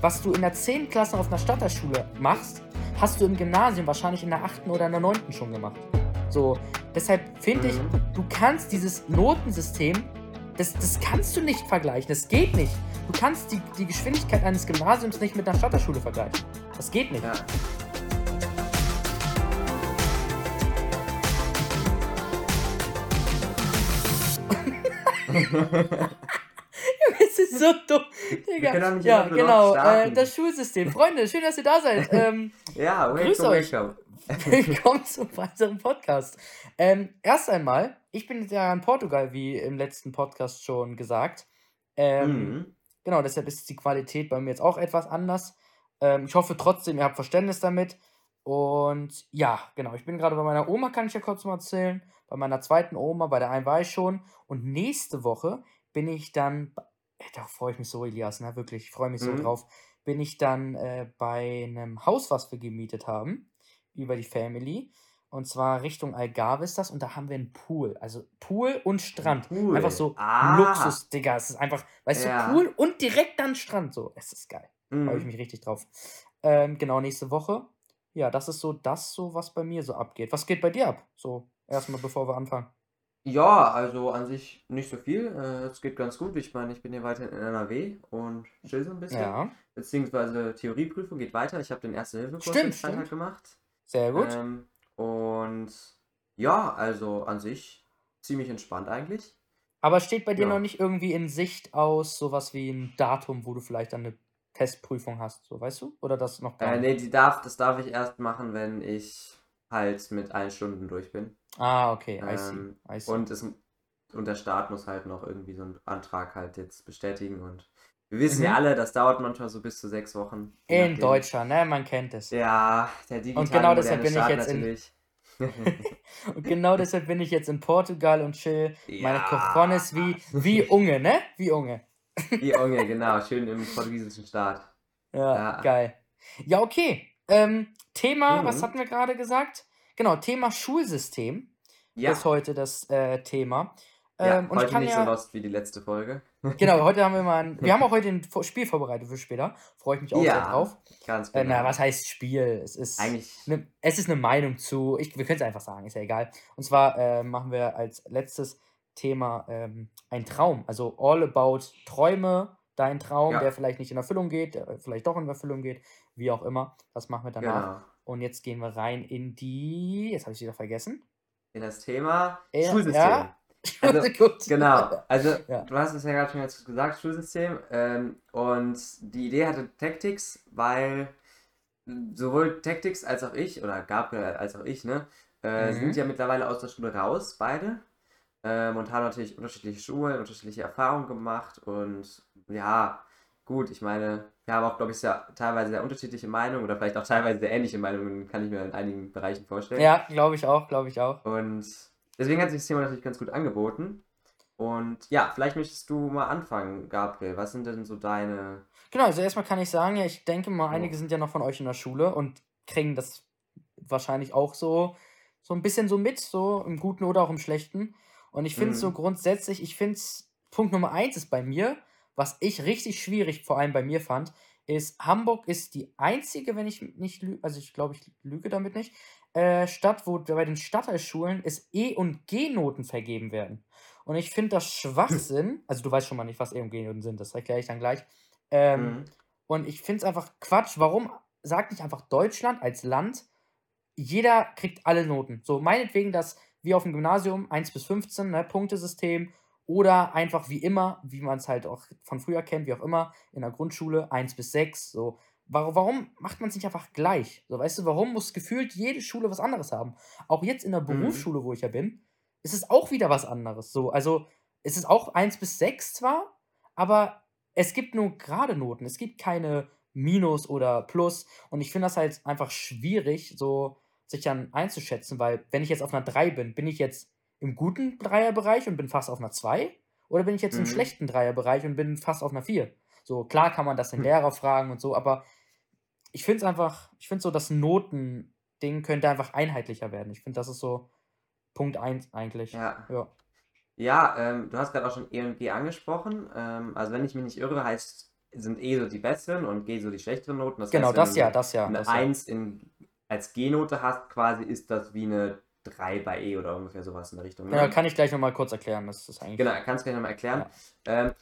was du in der 10. Klasse auf einer Stadterschule machst, hast du im Gymnasium wahrscheinlich in der 8. oder in der 9. schon gemacht. So, deshalb finde ich, du kannst dieses Notensystem, das, das kannst du nicht vergleichen. Das geht nicht. Du kannst die, die Geschwindigkeit eines Gymnasiums nicht mit einer Stadterschule vergleichen. Das geht nicht. Ja. Ist so dumm. Digga. können nicht Ja, genau. Äh, das Schulsystem. Freunde, schön, dass ihr da seid. Ähm, ja, Grüß euch. Willkommen zum weiteren Podcast. Ähm, erst einmal, ich bin ja in Portugal, wie im letzten Podcast schon gesagt. Ähm, Mhm. Genau, deshalb ist die Qualität bei mir jetzt auch etwas anders. Ähm, ich hoffe trotzdem, ihr habt Verständnis damit. Und ja, genau, ich bin gerade bei meiner Oma, kann ich ja kurz mal erzählen. Bei meiner zweiten Oma, bei der einen war ich schon. Und nächste Woche bin ich dann, da freue ich mich so, Elias, ne, wirklich, ich freue mich so Mhm. drauf, bin ich dann äh, bei einem Haus, was wir gemietet haben, über die Family. Und zwar Richtung Algarve ist das und da haben wir einen Pool. Also Pool und Strand. Pool. Einfach so Ah. Luxus, Digga. Es ist einfach, weißt Ja. du, Pool und direkt dann Strand. So, es ist geil. Freue ich Mhm. mich richtig drauf. Ähm, genau, nächste Woche. Ja, das ist so das, so was bei mir so abgeht. Was geht bei dir ab? So, erstmal bevor wir anfangen. Ja, also an sich nicht so viel. Äh, Es geht ganz gut. Ich meine, ich bin hier weiter in NRW und chill so ein bisschen. Ja, Beziehungsweise Theorieprüfung geht weiter. Ich habe den Erste-Hilfe-Kurs Stimmt, am Freitag stimmt. gemacht. sehr gut. Ähm, und ja, also an sich ziemlich entspannt eigentlich. Aber steht bei dir ja. noch nicht irgendwie in Sicht aus, sowas wie ein Datum, wo du vielleicht dann eine Testprüfung hast, so weißt du? Oder das noch gar Äh, nicht? nee, die darf, das darf ich erst machen, wenn ich halt mit allen Stunden durch bin. Ah, okay, I see. Ähm, I see. und, es, und der Staat muss halt noch irgendwie so einen Antrag halt jetzt bestätigen. Und wir wissen ja Mhm. alle, das dauert manchmal so bis zu sechs Wochen. In. Deutschland, ne? Man kennt es. Ja, der digitale Und genau deshalb bin ich jetzt in- natürlich. Und genau deshalb bin ich jetzt in Portugal und chill meine Ja. Cojones wie, wie Unge, ne? Wie Unge. Die Unge, genau, schön im portugiesischen Staat. Ja, Ja. geil. Ja, okay. Ähm, Thema, was Mhm. hatten wir gerade gesagt? Genau, Thema Schulsystem Ja, ist heute das äh, Thema. ja Ähm, und ich heute kann nicht ja, so lost wie die letzte Folge. genau, heute haben wir mal ein, wir haben auch heute ein Spiel vorbereitet für später. Freue ich mich auch sehr Ja, drauf. ganz Äh, genau. na, was heißt Spiel? Es ist Eigentlich, ne, es ist eine Meinung zu, ich, wir können es einfach sagen, ist ja egal. Und zwar äh, machen wir als letztes Thema ähm, ein Traum. Also all about Träume, dein Traum, Ja. der vielleicht nicht in Erfüllung geht, der vielleicht doch in Erfüllung geht, wie auch immer. Das machen wir danach. genau. Und jetzt gehen wir rein in die, jetzt habe ich wieder vergessen. In das Thema Ja, Schulsystem. ja. Also. Genau, also Ja. du hast es ja gerade schon gesagt, Schulsystem. Ähm, und die Idee hatte Tactics, weil sowohl Tactics als auch ich, oder Gabriel als auch ich, ne, äh, Mhm. sind ja mittlerweile aus der Schule raus, beide. Ähm, und haben natürlich unterschiedliche Schulen, unterschiedliche Erfahrungen gemacht. Und ja, gut, ich meine, wir haben auch, glaube ich, sehr, teilweise sehr unterschiedliche Meinungen oder vielleicht auch teilweise sehr ähnliche Meinungen, kann ich mir in einigen Bereichen vorstellen. Ja, glaube ich auch, glaube ich auch. Und deswegen hat sich das Thema natürlich ganz gut angeboten. Und ja, vielleicht möchtest du mal anfangen, Gabriel. Was sind denn so deine. Genau, also erstmal kann ich sagen, ja, ich denke mal, einige sind ja noch von euch in der Schule und kriegen das wahrscheinlich auch so, so ein bisschen so mit, so im Guten oder auch im Schlechten. Und ich finde es so Mhm. grundsätzlich, ich finde es, Punkt Nummer eins ist bei mir, was ich richtig schwierig vor allem bei mir fand, ist, Hamburg ist die einzige, wenn ich nicht lüge, also ich glaube, ich lüge damit nicht, äh, Stadt, wo bei den Stadtteilschulen es E- und G-Noten vergeben werden. Und ich finde das Schwachsinn, also du weißt schon mal nicht, was E- und G-Noten sind, das erkläre ich dann gleich. Ähm, Mhm. und ich finde es einfach Quatsch. Warum sagt nicht einfach Deutschland als Land, jeder kriegt alle Noten? So, meinetwegen, dass wir auf dem Gymnasium 1 bis 15, ne, Punktesystem, oder einfach wie immer, wie man es halt auch von früher kennt, wie auch immer, in der Grundschule 1 bis 6. So, warum, warum macht man es nicht einfach gleich? So, weißt du, warum muss gefühlt jede Schule was anderes haben? Auch jetzt in der Mhm. Berufsschule, wo ich ja bin, ist es auch wieder was anderes. So, also es ist auch 1 bis 6 zwar, aber es gibt nur gerade Noten. Es gibt keine Minus oder Plus. Und ich finde das halt einfach schwierig, so sich dann einzuschätzen, weil wenn ich jetzt auf einer 3 bin, bin ich jetzt im guten Dreierbereich und bin fast auf einer 2? Oder bin ich jetzt im Mhm. schlechten Dreierbereich und bin fast auf einer 4? So, klar kann man das den Hm. Lehrer fragen und so, aber ich finde es einfach, ich finde so, das Notending könnte einfach einheitlicher werden. Ich finde, das ist so Punkt 1 eigentlich. Ja. Ja. Ja, ähm, du hast gerade auch schon E und G angesprochen. Ähm, also wenn ich mich nicht irre, heißt sind E so die besseren und G so die schlechteren Noten. Das genau, heißt, das ja, das ja. Eine das 1 in, als G-Note hast, quasi ist das wie eine 3 bei E oder ungefähr sowas in der Richtung. Ne? Ja, kann ich gleich nochmal kurz erklären. Das ist eigentlich genau, kannst du gleich nochmal erklären. Ja. Ähm,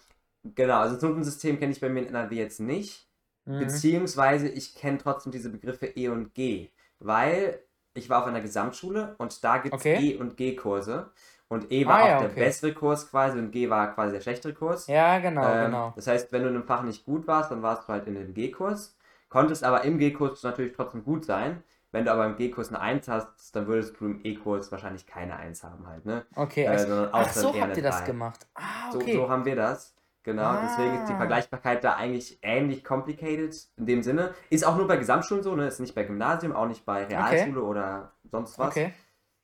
genau, also das Notensystem kenne ich bei mir in NRW jetzt nicht. Mhm. Beziehungsweise ich kenne trotzdem diese Begriffe E und G, weil ich war auf einer Gesamtschule und da gibt es okay. E und G-Kurse. Und E war ah, auch ja, der okay. bessere Kurs quasi und G war quasi der schlechtere Kurs. Ja, genau, ähm, genau. Das heißt, wenn du in einem Fach nicht gut warst, dann warst du halt in dem G-Kurs. Konntest aber im G-Kurs natürlich trotzdem gut sein. Wenn du aber im G-Kurs eine 1 hast, dann würdest du im E-Kurs wahrscheinlich keine 1 haben halt, ne? Okay, äh, also, ach so habt ihr das gemacht. Ah, okay. So, so haben wir das. Genau, ah. deswegen ist die Vergleichbarkeit da eigentlich ähnlich complicated in dem Sinne. Ist auch nur bei Gesamtschulen so, ne? Ist nicht bei Gymnasium, auch nicht bei Realschule okay. oder sonst was. Okay.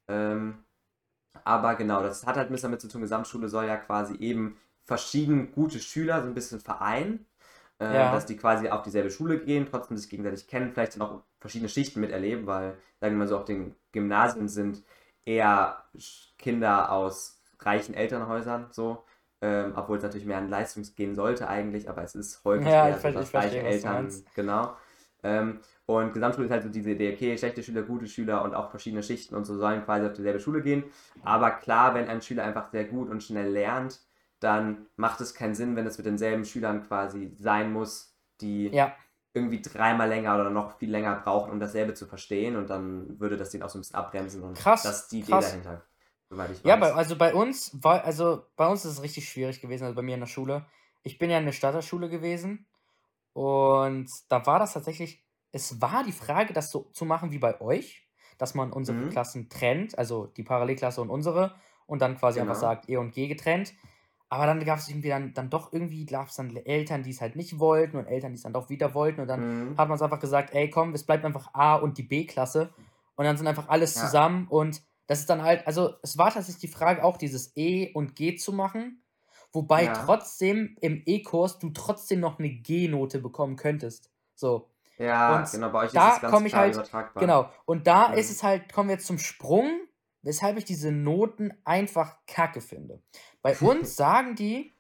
Ähm, aber genau, das hat halt ein bisschen damit zu tun, Gesamtschule soll ja quasi eben verschieden gute Schüler so ein bisschen vereinen. Äh, ja. Dass die quasi auf dieselbe Schule gehen, trotzdem sich gegenseitig kennen, vielleicht dann auch verschiedene Schichten miterleben, weil, sagen wir mal so, auf den Gymnasien sind eher Kinder aus reichen Elternhäusern so. Ähm, obwohl es natürlich mehr an Leistung gehen sollte eigentlich, aber es ist häufig ja, eher ich, ich reiche Eltern, genau. Ähm, und Gesamtschule ist halt so diese Idee, okay, schlechte Schüler, gute Schüler und auch verschiedene Schichten und so sollen quasi auf dieselbe Schule gehen. Aber klar, wenn ein Schüler einfach sehr gut und schnell lernt, dann macht es keinen Sinn, wenn es mit denselben Schülern quasi sein muss, die ja. Irgendwie dreimal länger oder noch viel länger brauchen, um dasselbe zu verstehen. Und dann würde das den auch so ein bisschen abbremsen. Und krass, das ist die krass. Idee dahinter. Ja, bei, also bei uns war, also bei uns ist es richtig schwierig gewesen, also bei mir in der Schule. Ich bin ja in der Stadterschule gewesen und da war das tatsächlich es war die Frage, das so zu machen wie bei euch, dass man unsere mhm. Klassen trennt, also die Parallelklasse und unsere, und dann quasi genau. einfach sagt E und G getrennt. Aber dann gab es irgendwie dann, dann doch irgendwie, gab es dann Eltern, die es halt nicht wollten und Eltern, die es dann doch wieder wollten. Und dann mhm. hat man es einfach gesagt, ey komm, es bleibt einfach A und die B-Klasse. Und dann sind einfach alles ja. zusammen. Und das ist dann halt, also es war tatsächlich die Frage auch, dieses E und G zu machen. Wobei ja. trotzdem im E-Kurs du trotzdem noch eine G-Note bekommen könntest. So. Ja, und genau, bei euch da ist es ganz komme ich halt, übertragbar. Genau, und da Mhm. ist es halt, kommen wir jetzt zum Sprung, weshalb ich diese Noten einfach kacke finde. Bei uns sagen die,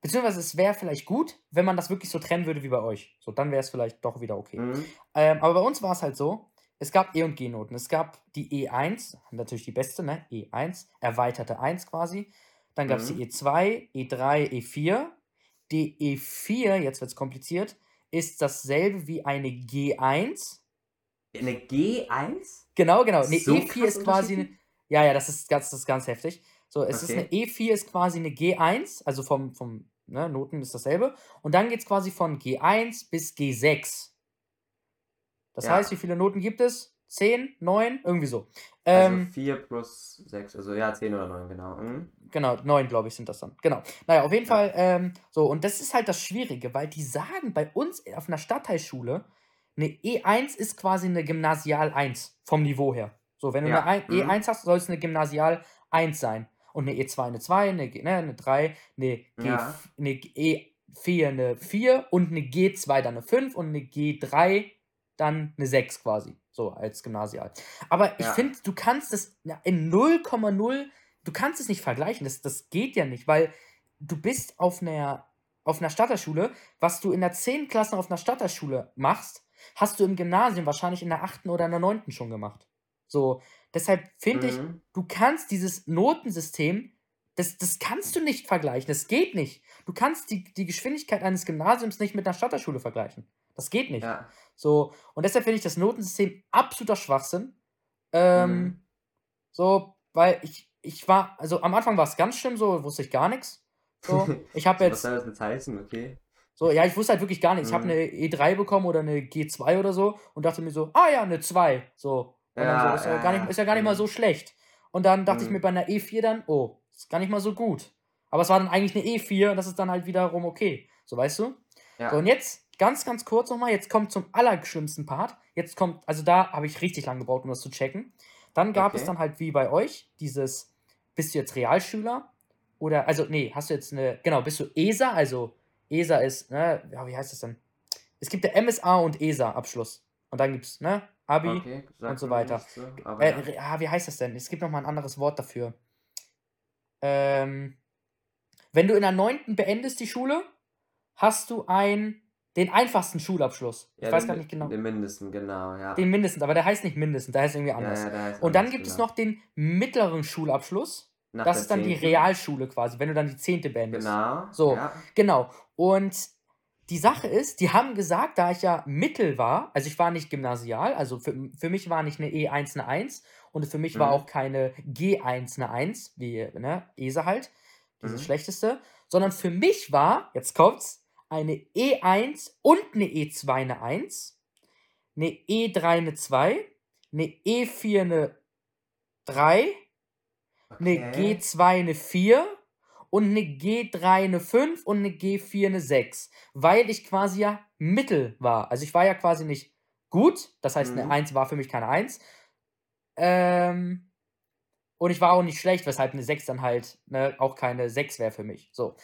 beziehungsweise es wäre vielleicht gut, wenn man das wirklich so trennen würde wie bei euch. So, dann wäre es vielleicht doch wieder okay. Mhm. Ähm, aber bei uns war es halt so, es gab E- und G-Noten. Es gab die E1, natürlich die beste, ne? E1, erweiterte 1 quasi. Dann gab es die Mhm. E2, E3, E4. Die E4, jetzt wird es kompliziert, ist dasselbe wie eine G1. Eine G1? Genau, genau. Eine So E4 krass ist quasi? Ja, ja, das ist ganz, das ist ganz heftig. So, es ist eine Okay. E4 ist quasi eine G1, also vom, vom ne, Noten ist dasselbe. Und dann geht es quasi von G1 bis G6. Das heißt, wie Ja. viele Noten gibt es? 10, 9, irgendwie so. Also Ähm, 4 plus 6, also ja, 10 oder 9, genau. Mhm. Genau, neun, glaube ich, sind das dann. Genau. Naja, auf jeden Ja. Fall, ähm, so, und das ist halt das Schwierige, weil die sagen bei uns auf einer Stadtteilschule, eine E1 ist quasi eine Gymnasial 1 vom Niveau her. So, wenn du Ja. eine Mhm. E1 hast, soll es eine Gymnasial 1 sein. Und eine E2 eine 2, eine, G- ne, eine 3, eine, Ja. eine E4 eine 4 und eine G2 dann eine 5 und eine G3 dann eine 6 quasi. So als Gymnasial. Aber ich Ja. finde, du kannst es in 0,0 du kannst es nicht vergleichen. Das, das geht ja nicht, weil du bist auf einer, auf einer Stadterschule. Was du in der 10. Klasse auf einer Stadterschule machst, hast du im Gymnasium wahrscheinlich in der 8. oder in der 9. schon gemacht. So, deshalb finde ich, Mhm. du kannst dieses Notensystem, das, das kannst du nicht vergleichen. Das geht nicht. Du kannst die, die Geschwindigkeit eines Gymnasiums nicht mit einer Stadterschule vergleichen. Das geht nicht. Ja. So, und deshalb finde ich das Notensystem absoluter Schwachsinn. Ähm, Mhm. so, weil ich, ich war, also am Anfang war es ganz schlimm, so wusste ich gar nichts. So, ich habe So, was jetzt, soll das jetzt heißen? Okay. so, ja, ich wusste halt wirklich gar nichts. Ich habe Mhm. eine E3 bekommen oder eine G2 oder so und dachte mir so, ah ja, eine 2. So. Und dann so, Ja, ist ja, ja, gar nicht, ja. ist ja gar nicht mal Mhm. so schlecht. Und dann dachte ich mir Mhm. bei einer E4 dann, oh, ist gar nicht mal so gut. Aber es war dann eigentlich eine E4 und das ist dann halt wiederum okay. So, weißt du? So, und Ja. jetzt ganz, ganz kurz nochmal, jetzt kommt zum allerschlimmsten Part. Jetzt kommt, also da habe ich richtig lange gebraucht, um das zu checken. Dann gab es Okay. dann halt wie bei euch dieses, bist du jetzt Realschüler? Oder, also, nee, hast du jetzt eine, genau, bist du ESA? Also, ESA ist, ne, ja, wie heißt das denn? Es gibt der MSA und ESA-Abschluss. Und dann gibt es, ne, Abi Okay, und so weiter. so, aber Äh, ja. ah, wie heißt das denn? Es gibt noch mal ein anderes Wort dafür. Ähm, wenn du in der 9. beendest die Schule, hast du ein, den einfachsten Schulabschluss. Ich Ja, weiß den, gar nicht genau. den Mindesten, genau, ja. Den mindestens, aber der heißt nicht mindestens, der heißt irgendwie anders. ja, heißt Und dann gibt es genau. noch den mittleren Schulabschluss. Nach Das ist dann die 10.. Realschule quasi, wenn du dann die zehnte beendest. Genau. So. Genau. Und die Sache ist, die haben gesagt, da ich ja Mittel war, also ich war nicht gymnasial, also für, für mich war nicht eine E1 eine 1 und für mich war Mhm. auch keine G1 eine 1, wie ne, ESE halt, dieses Mhm. schlechteste, sondern für mich war, jetzt kommt's, eine E1 und eine E2 eine 1, eine E3 eine 2, eine E4 eine 3, eine Okay. G2 eine 4 und eine G3 eine 5 und eine G4 eine 6. Weil ich quasi ja Mittel war. Also ich war ja quasi nicht gut. Das heißt, eine Mhm. 1 war für mich keine 1. Ähm, und ich war auch nicht schlecht, weshalb eine 6 dann halt ne, auch keine 6 wäre für mich. So.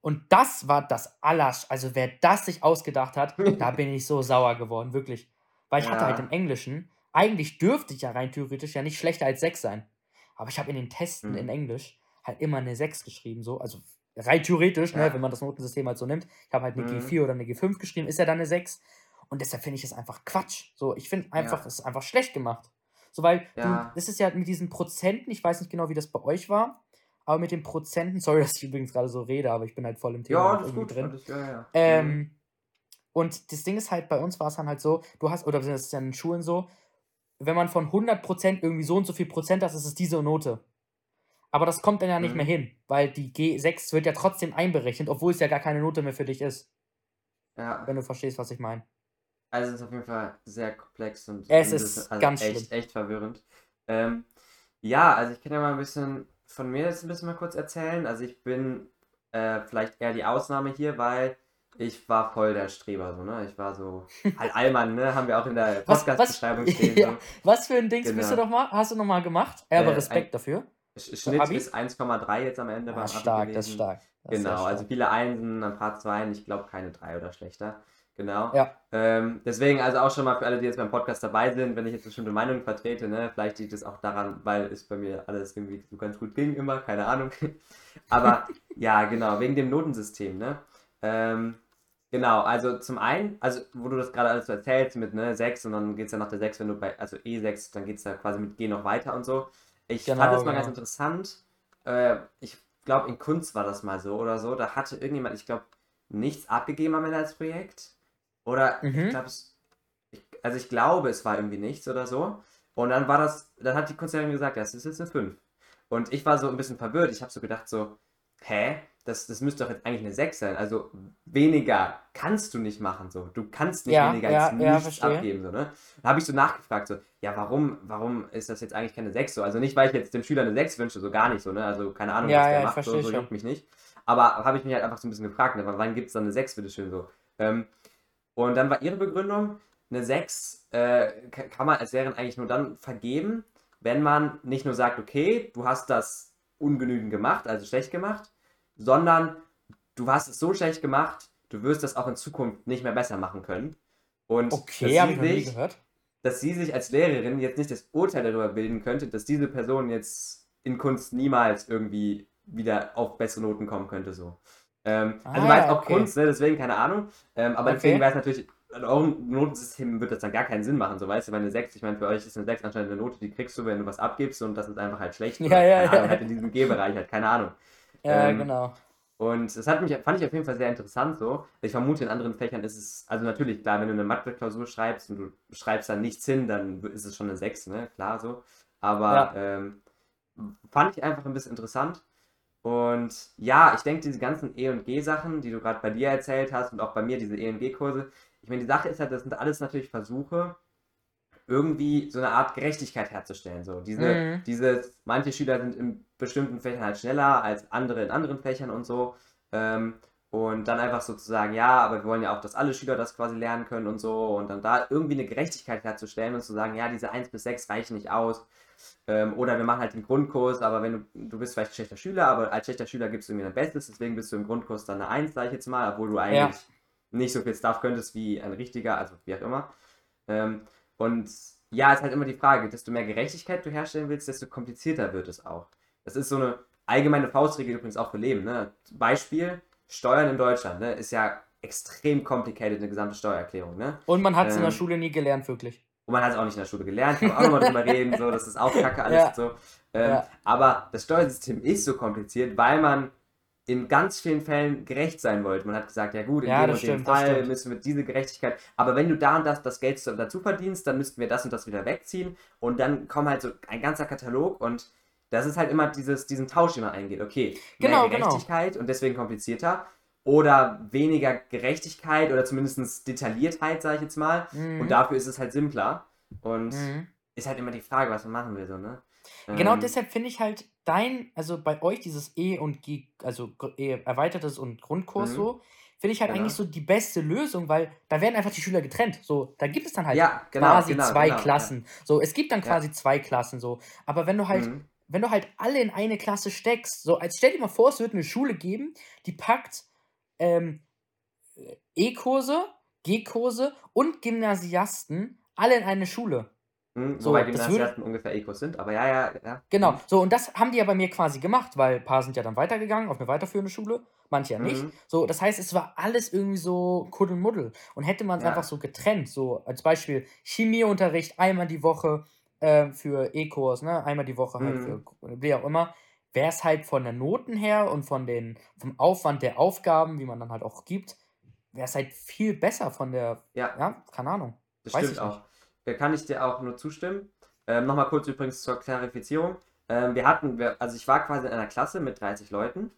Und das war das Allersch. Also wer das sich ausgedacht hat, da bin ich so sauer geworden, wirklich. Weil ich hatte halt Ja. im Englischen, eigentlich dürfte ich ja rein theoretisch ja nicht schlechter als 6 sein. Aber ich habe in den Testen Mhm. in Englisch halt immer eine 6 geschrieben, so. Also rein theoretisch, ne, Ja. wenn man das Notensystem halt so nimmt. Ich habe halt eine Mhm. G4 oder eine G5 geschrieben, ist ja dann eine 6. Und deshalb finde ich es einfach Quatsch. So, ich finde einfach, Ja. es ist einfach schlecht gemacht. So, weil Ja. du, das ist ja mit diesen Prozenten, ich weiß nicht genau, wie das bei euch war, aber mit den Prozenten, sorry, dass ich übrigens gerade so rede, aber ich bin halt voll im Thema Ja, irgendwie gut. drin. Alles, ja, ja. Mhm. Ähm, und das Ding ist halt, bei uns war es dann halt so, du hast, oder das ist ja in den Schulen so, wenn man von 100% irgendwie so und so viel Prozent hat, ist es diese Note. Aber das kommt dann ja nicht Mhm. mehr hin, weil die G6 wird ja trotzdem einberechnet, obwohl es ja gar keine Note mehr für dich ist, ja. wenn du verstehst, was ich meine. Also es ist auf jeden Fall sehr komplex und Es und ist also ganz echt, schlimm. echt verwirrend. Ähm, ja, also ich kann ja mal ein bisschen von mir jetzt ein bisschen mal kurz erzählen. Also ich bin äh, vielleicht eher die Ausnahme hier, weil ich war voll der Streber, so, ne? Ich war so, halt Allmann, ne? Haben wir auch in der Podcast-Beschreibung stehen. ja, So. was für ein Dings bist du Genau. doch mal, hast du noch mal gemacht? Ja, aber Äh, Respekt dafür. Sch- Schnitt Abi? ist 1,3 jetzt am Ende Ah, beim Abi stark, das ist gewesen. stark. Das Genau, also stark. viele Einsen, ein paar Zweien, ich glaube keine drei oder schlechter. Genau. Ja. Ähm, deswegen also auch schon mal für alle, die jetzt beim Podcast dabei sind, wenn ich jetzt bestimmte Meinungen vertrete, ne, vielleicht liegt es auch daran, weil es bei mir alles irgendwie so ganz gut ging immer, keine Ahnung. Aber ja, genau, wegen dem Notensystem, ne? Ähm, genau, also zum einen, also wo du das gerade alles so erzählst mit ne, 6 und dann geht es ja nach der 6, wenn du bei, also E6, dann geht es ja quasi mit G noch weiter und so. Ich Genau, fand das mal genau. ganz interessant. Äh, ich glaube, in Kunst war das mal so oder so. Da hatte irgendjemand, ich glaube, nichts abgegeben am Ende als Projekt. Oder Mhm. ich glaube, also ich glaube, es war irgendwie nichts oder so. Und dann war das, dann hat die Kunstlehrerin gesagt, das ist jetzt eine 5. Und ich war so ein bisschen verwirrt. Ich habe so gedacht, so, hä? Das, das müsste doch jetzt eigentlich eine 6 sein. Also weniger kannst du nicht machen. So. Du kannst nicht Ja, weniger ja, als ja, nichts verstehe. abgeben. So, ne? Dann habe ich so nachgefragt, so, ja, warum, warum ist das jetzt eigentlich keine 6 so? Also nicht, weil ich jetzt dem Schüler eine 6 wünsche, so gar nicht so, ne? Also keine Ahnung, Ja, was der macht, so, so juckt mich nicht. Aber habe ich mich halt einfach so ein bisschen gefragt, ne? wann gibt es dann eine 6, bitteschön so? Ähm, und dann war ihre Begründung, eine 6 äh, ka- kann man als Lehrerin eigentlich nur dann vergeben, wenn man nicht nur sagt, okay, du hast das ungenügend gemacht, also schlecht gemacht, sondern du hast es so schlecht gemacht, du wirst das auch in Zukunft nicht mehr besser machen können. Und Okay, dass, sie sich, gehört. dass sie sich als Lehrerin jetzt nicht das Urteil darüber bilden könnte, dass diese Person jetzt in Kunst niemals irgendwie wieder auf bessere Noten kommen könnte. So. Ähm, also Ah, war jetzt auch okay. Kunst, ne, deswegen keine Ahnung. Ähm, aber Okay. deswegen wäre es natürlich, in eurem Notensystem wird das dann gar keinen Sinn machen, so weißt du, weil eine 6, ich meine, für euch ist eine 6 anscheinend eine Note, die kriegst du, wenn du was abgibst und das ist einfach halt schlecht. Ja, oder, ja, keine ja. Ahnung, halt in diesem G-Bereich halt, keine Ahnung. Ja, ähm, genau. Und das hat mich, fand ich auf jeden Fall sehr interessant so. Ich vermute, in anderen Fächern ist es, also natürlich, klar, wenn du eine Mathe-Klausur schreibst und du schreibst dann nichts hin, dann ist es schon eine 6, ne? Klar so. Aber Ja. ähm, fand ich einfach ein bisschen interessant. Und ja, ich denke, diese ganzen E- und G-Sachen, die du gerade bei dir erzählt hast und auch bei mir, diese E- und G-Kurse, ich meine, die Sache ist halt, das sind alles natürlich Versuche, irgendwie so eine Art Gerechtigkeit herzustellen. So, diese, Mhm. dieses, manche Schüler sind in bestimmten Fächern halt schneller als andere in anderen Fächern und so. Ähm, und dann einfach sozusagen, ja, aber wir wollen ja auch, dass alle Schüler das quasi lernen können und so. Und dann da irgendwie eine Gerechtigkeit herzustellen und zu sagen, ja, diese 1 bis 6 reichen nicht aus. Ähm, oder wir machen halt den Grundkurs, aber wenn du, du bist vielleicht ein schlechter Schüler, aber als schlechter Schüler gibst du irgendwie dein Bestes, deswegen bist du im Grundkurs dann eine 1, sag ich jetzt mal, obwohl du eigentlich nicht so viel Stuff könntest wie ein richtiger, also wie auch immer. Ähm, und ja, ist halt immer die Frage, desto mehr Gerechtigkeit du herstellen willst, desto komplizierter wird es auch. Das ist so eine allgemeine Faustregel übrigens auch für Leben. Ne? Beispiel, Steuern in Deutschland ne? ist ja extrem complicated, eine gesamte Steuererklärung, ne? Und man hat es in der Ähm, Schule nie gelernt, wirklich. Und man hat es auch nicht in der Schule gelernt, kann man auch nochmal drüber reden, so, das ist auch kacke alles Ja. und so. Ähm, Ja. Aber das Steuersystem ist so kompliziert, weil man in ganz vielen Fällen gerecht sein wollte. Man hat gesagt, ja gut, in Ja, dem und dem stimmt, das Fall müssen wir diese Gerechtigkeit, aber wenn du da und das, das Geld dazu verdienst, dann müssten wir das und das wieder wegziehen und dann kommt halt so ein ganzer Katalog und das ist halt immer dieses, diesen Tausch, den man eingeht. Okay, Genau, mehr genau. Gerechtigkeit und deswegen komplizierter oder weniger Gerechtigkeit oder zumindest Detailliertheit, sage ich jetzt mal. Mhm. Und dafür ist es halt simpler. Und Mhm. ist halt immer die Frage, was man machen will, so, ne? Genau Ähm, deshalb finde ich halt dein, also bei euch dieses E und G, also E erweitertes und Grundkurs Mhm. so, finde ich halt Genau. eigentlich so die beste Lösung, weil da werden einfach die Schüler getrennt. So, da gibt es dann halt Ja, genau, quasi genau, zwei genau, ja. Klassen. So, es gibt dann Ja. quasi zwei Klassen so. Aber wenn du halt, Mhm. Wenn du halt alle in eine Klasse steckst, so als stell dir mal vor, es wird eine Schule geben, die packt ähm, E-Kurse, G-Kurse und Gymnasiasten alle in eine Schule. Mhm, So, Wobei das würde- Gymnasiasten ungefähr Ecos sind, aber ja, ja, ja. Genau, Mhm. so und das haben die ja bei mir quasi gemacht, weil ein paar sind ja dann weitergegangen auf eine weiterführende Schule, manche ja nicht. Mhm. So, das heißt, es war alles irgendwie so Kuddelmuddel. Und hätte man es Ja. einfach so getrennt, so als Beispiel Chemieunterricht einmal die Woche äh, für E-Kurs, ne, einmal die Woche halt Mhm. für wie auch immer, wäre es halt von der Noten her und von den, vom Aufwand der Aufgaben, wie man dann halt auch gibt, wäre es halt viel besser von der, Ja, ja, keine Ahnung. das weiß stimmt ich auch. Da kann ich dir auch nur zustimmen. Ähm, Nochmal kurz übrigens zur Klarifizierung. Ähm, wir hatten, also ich war quasi in einer Klasse mit 30 Leuten.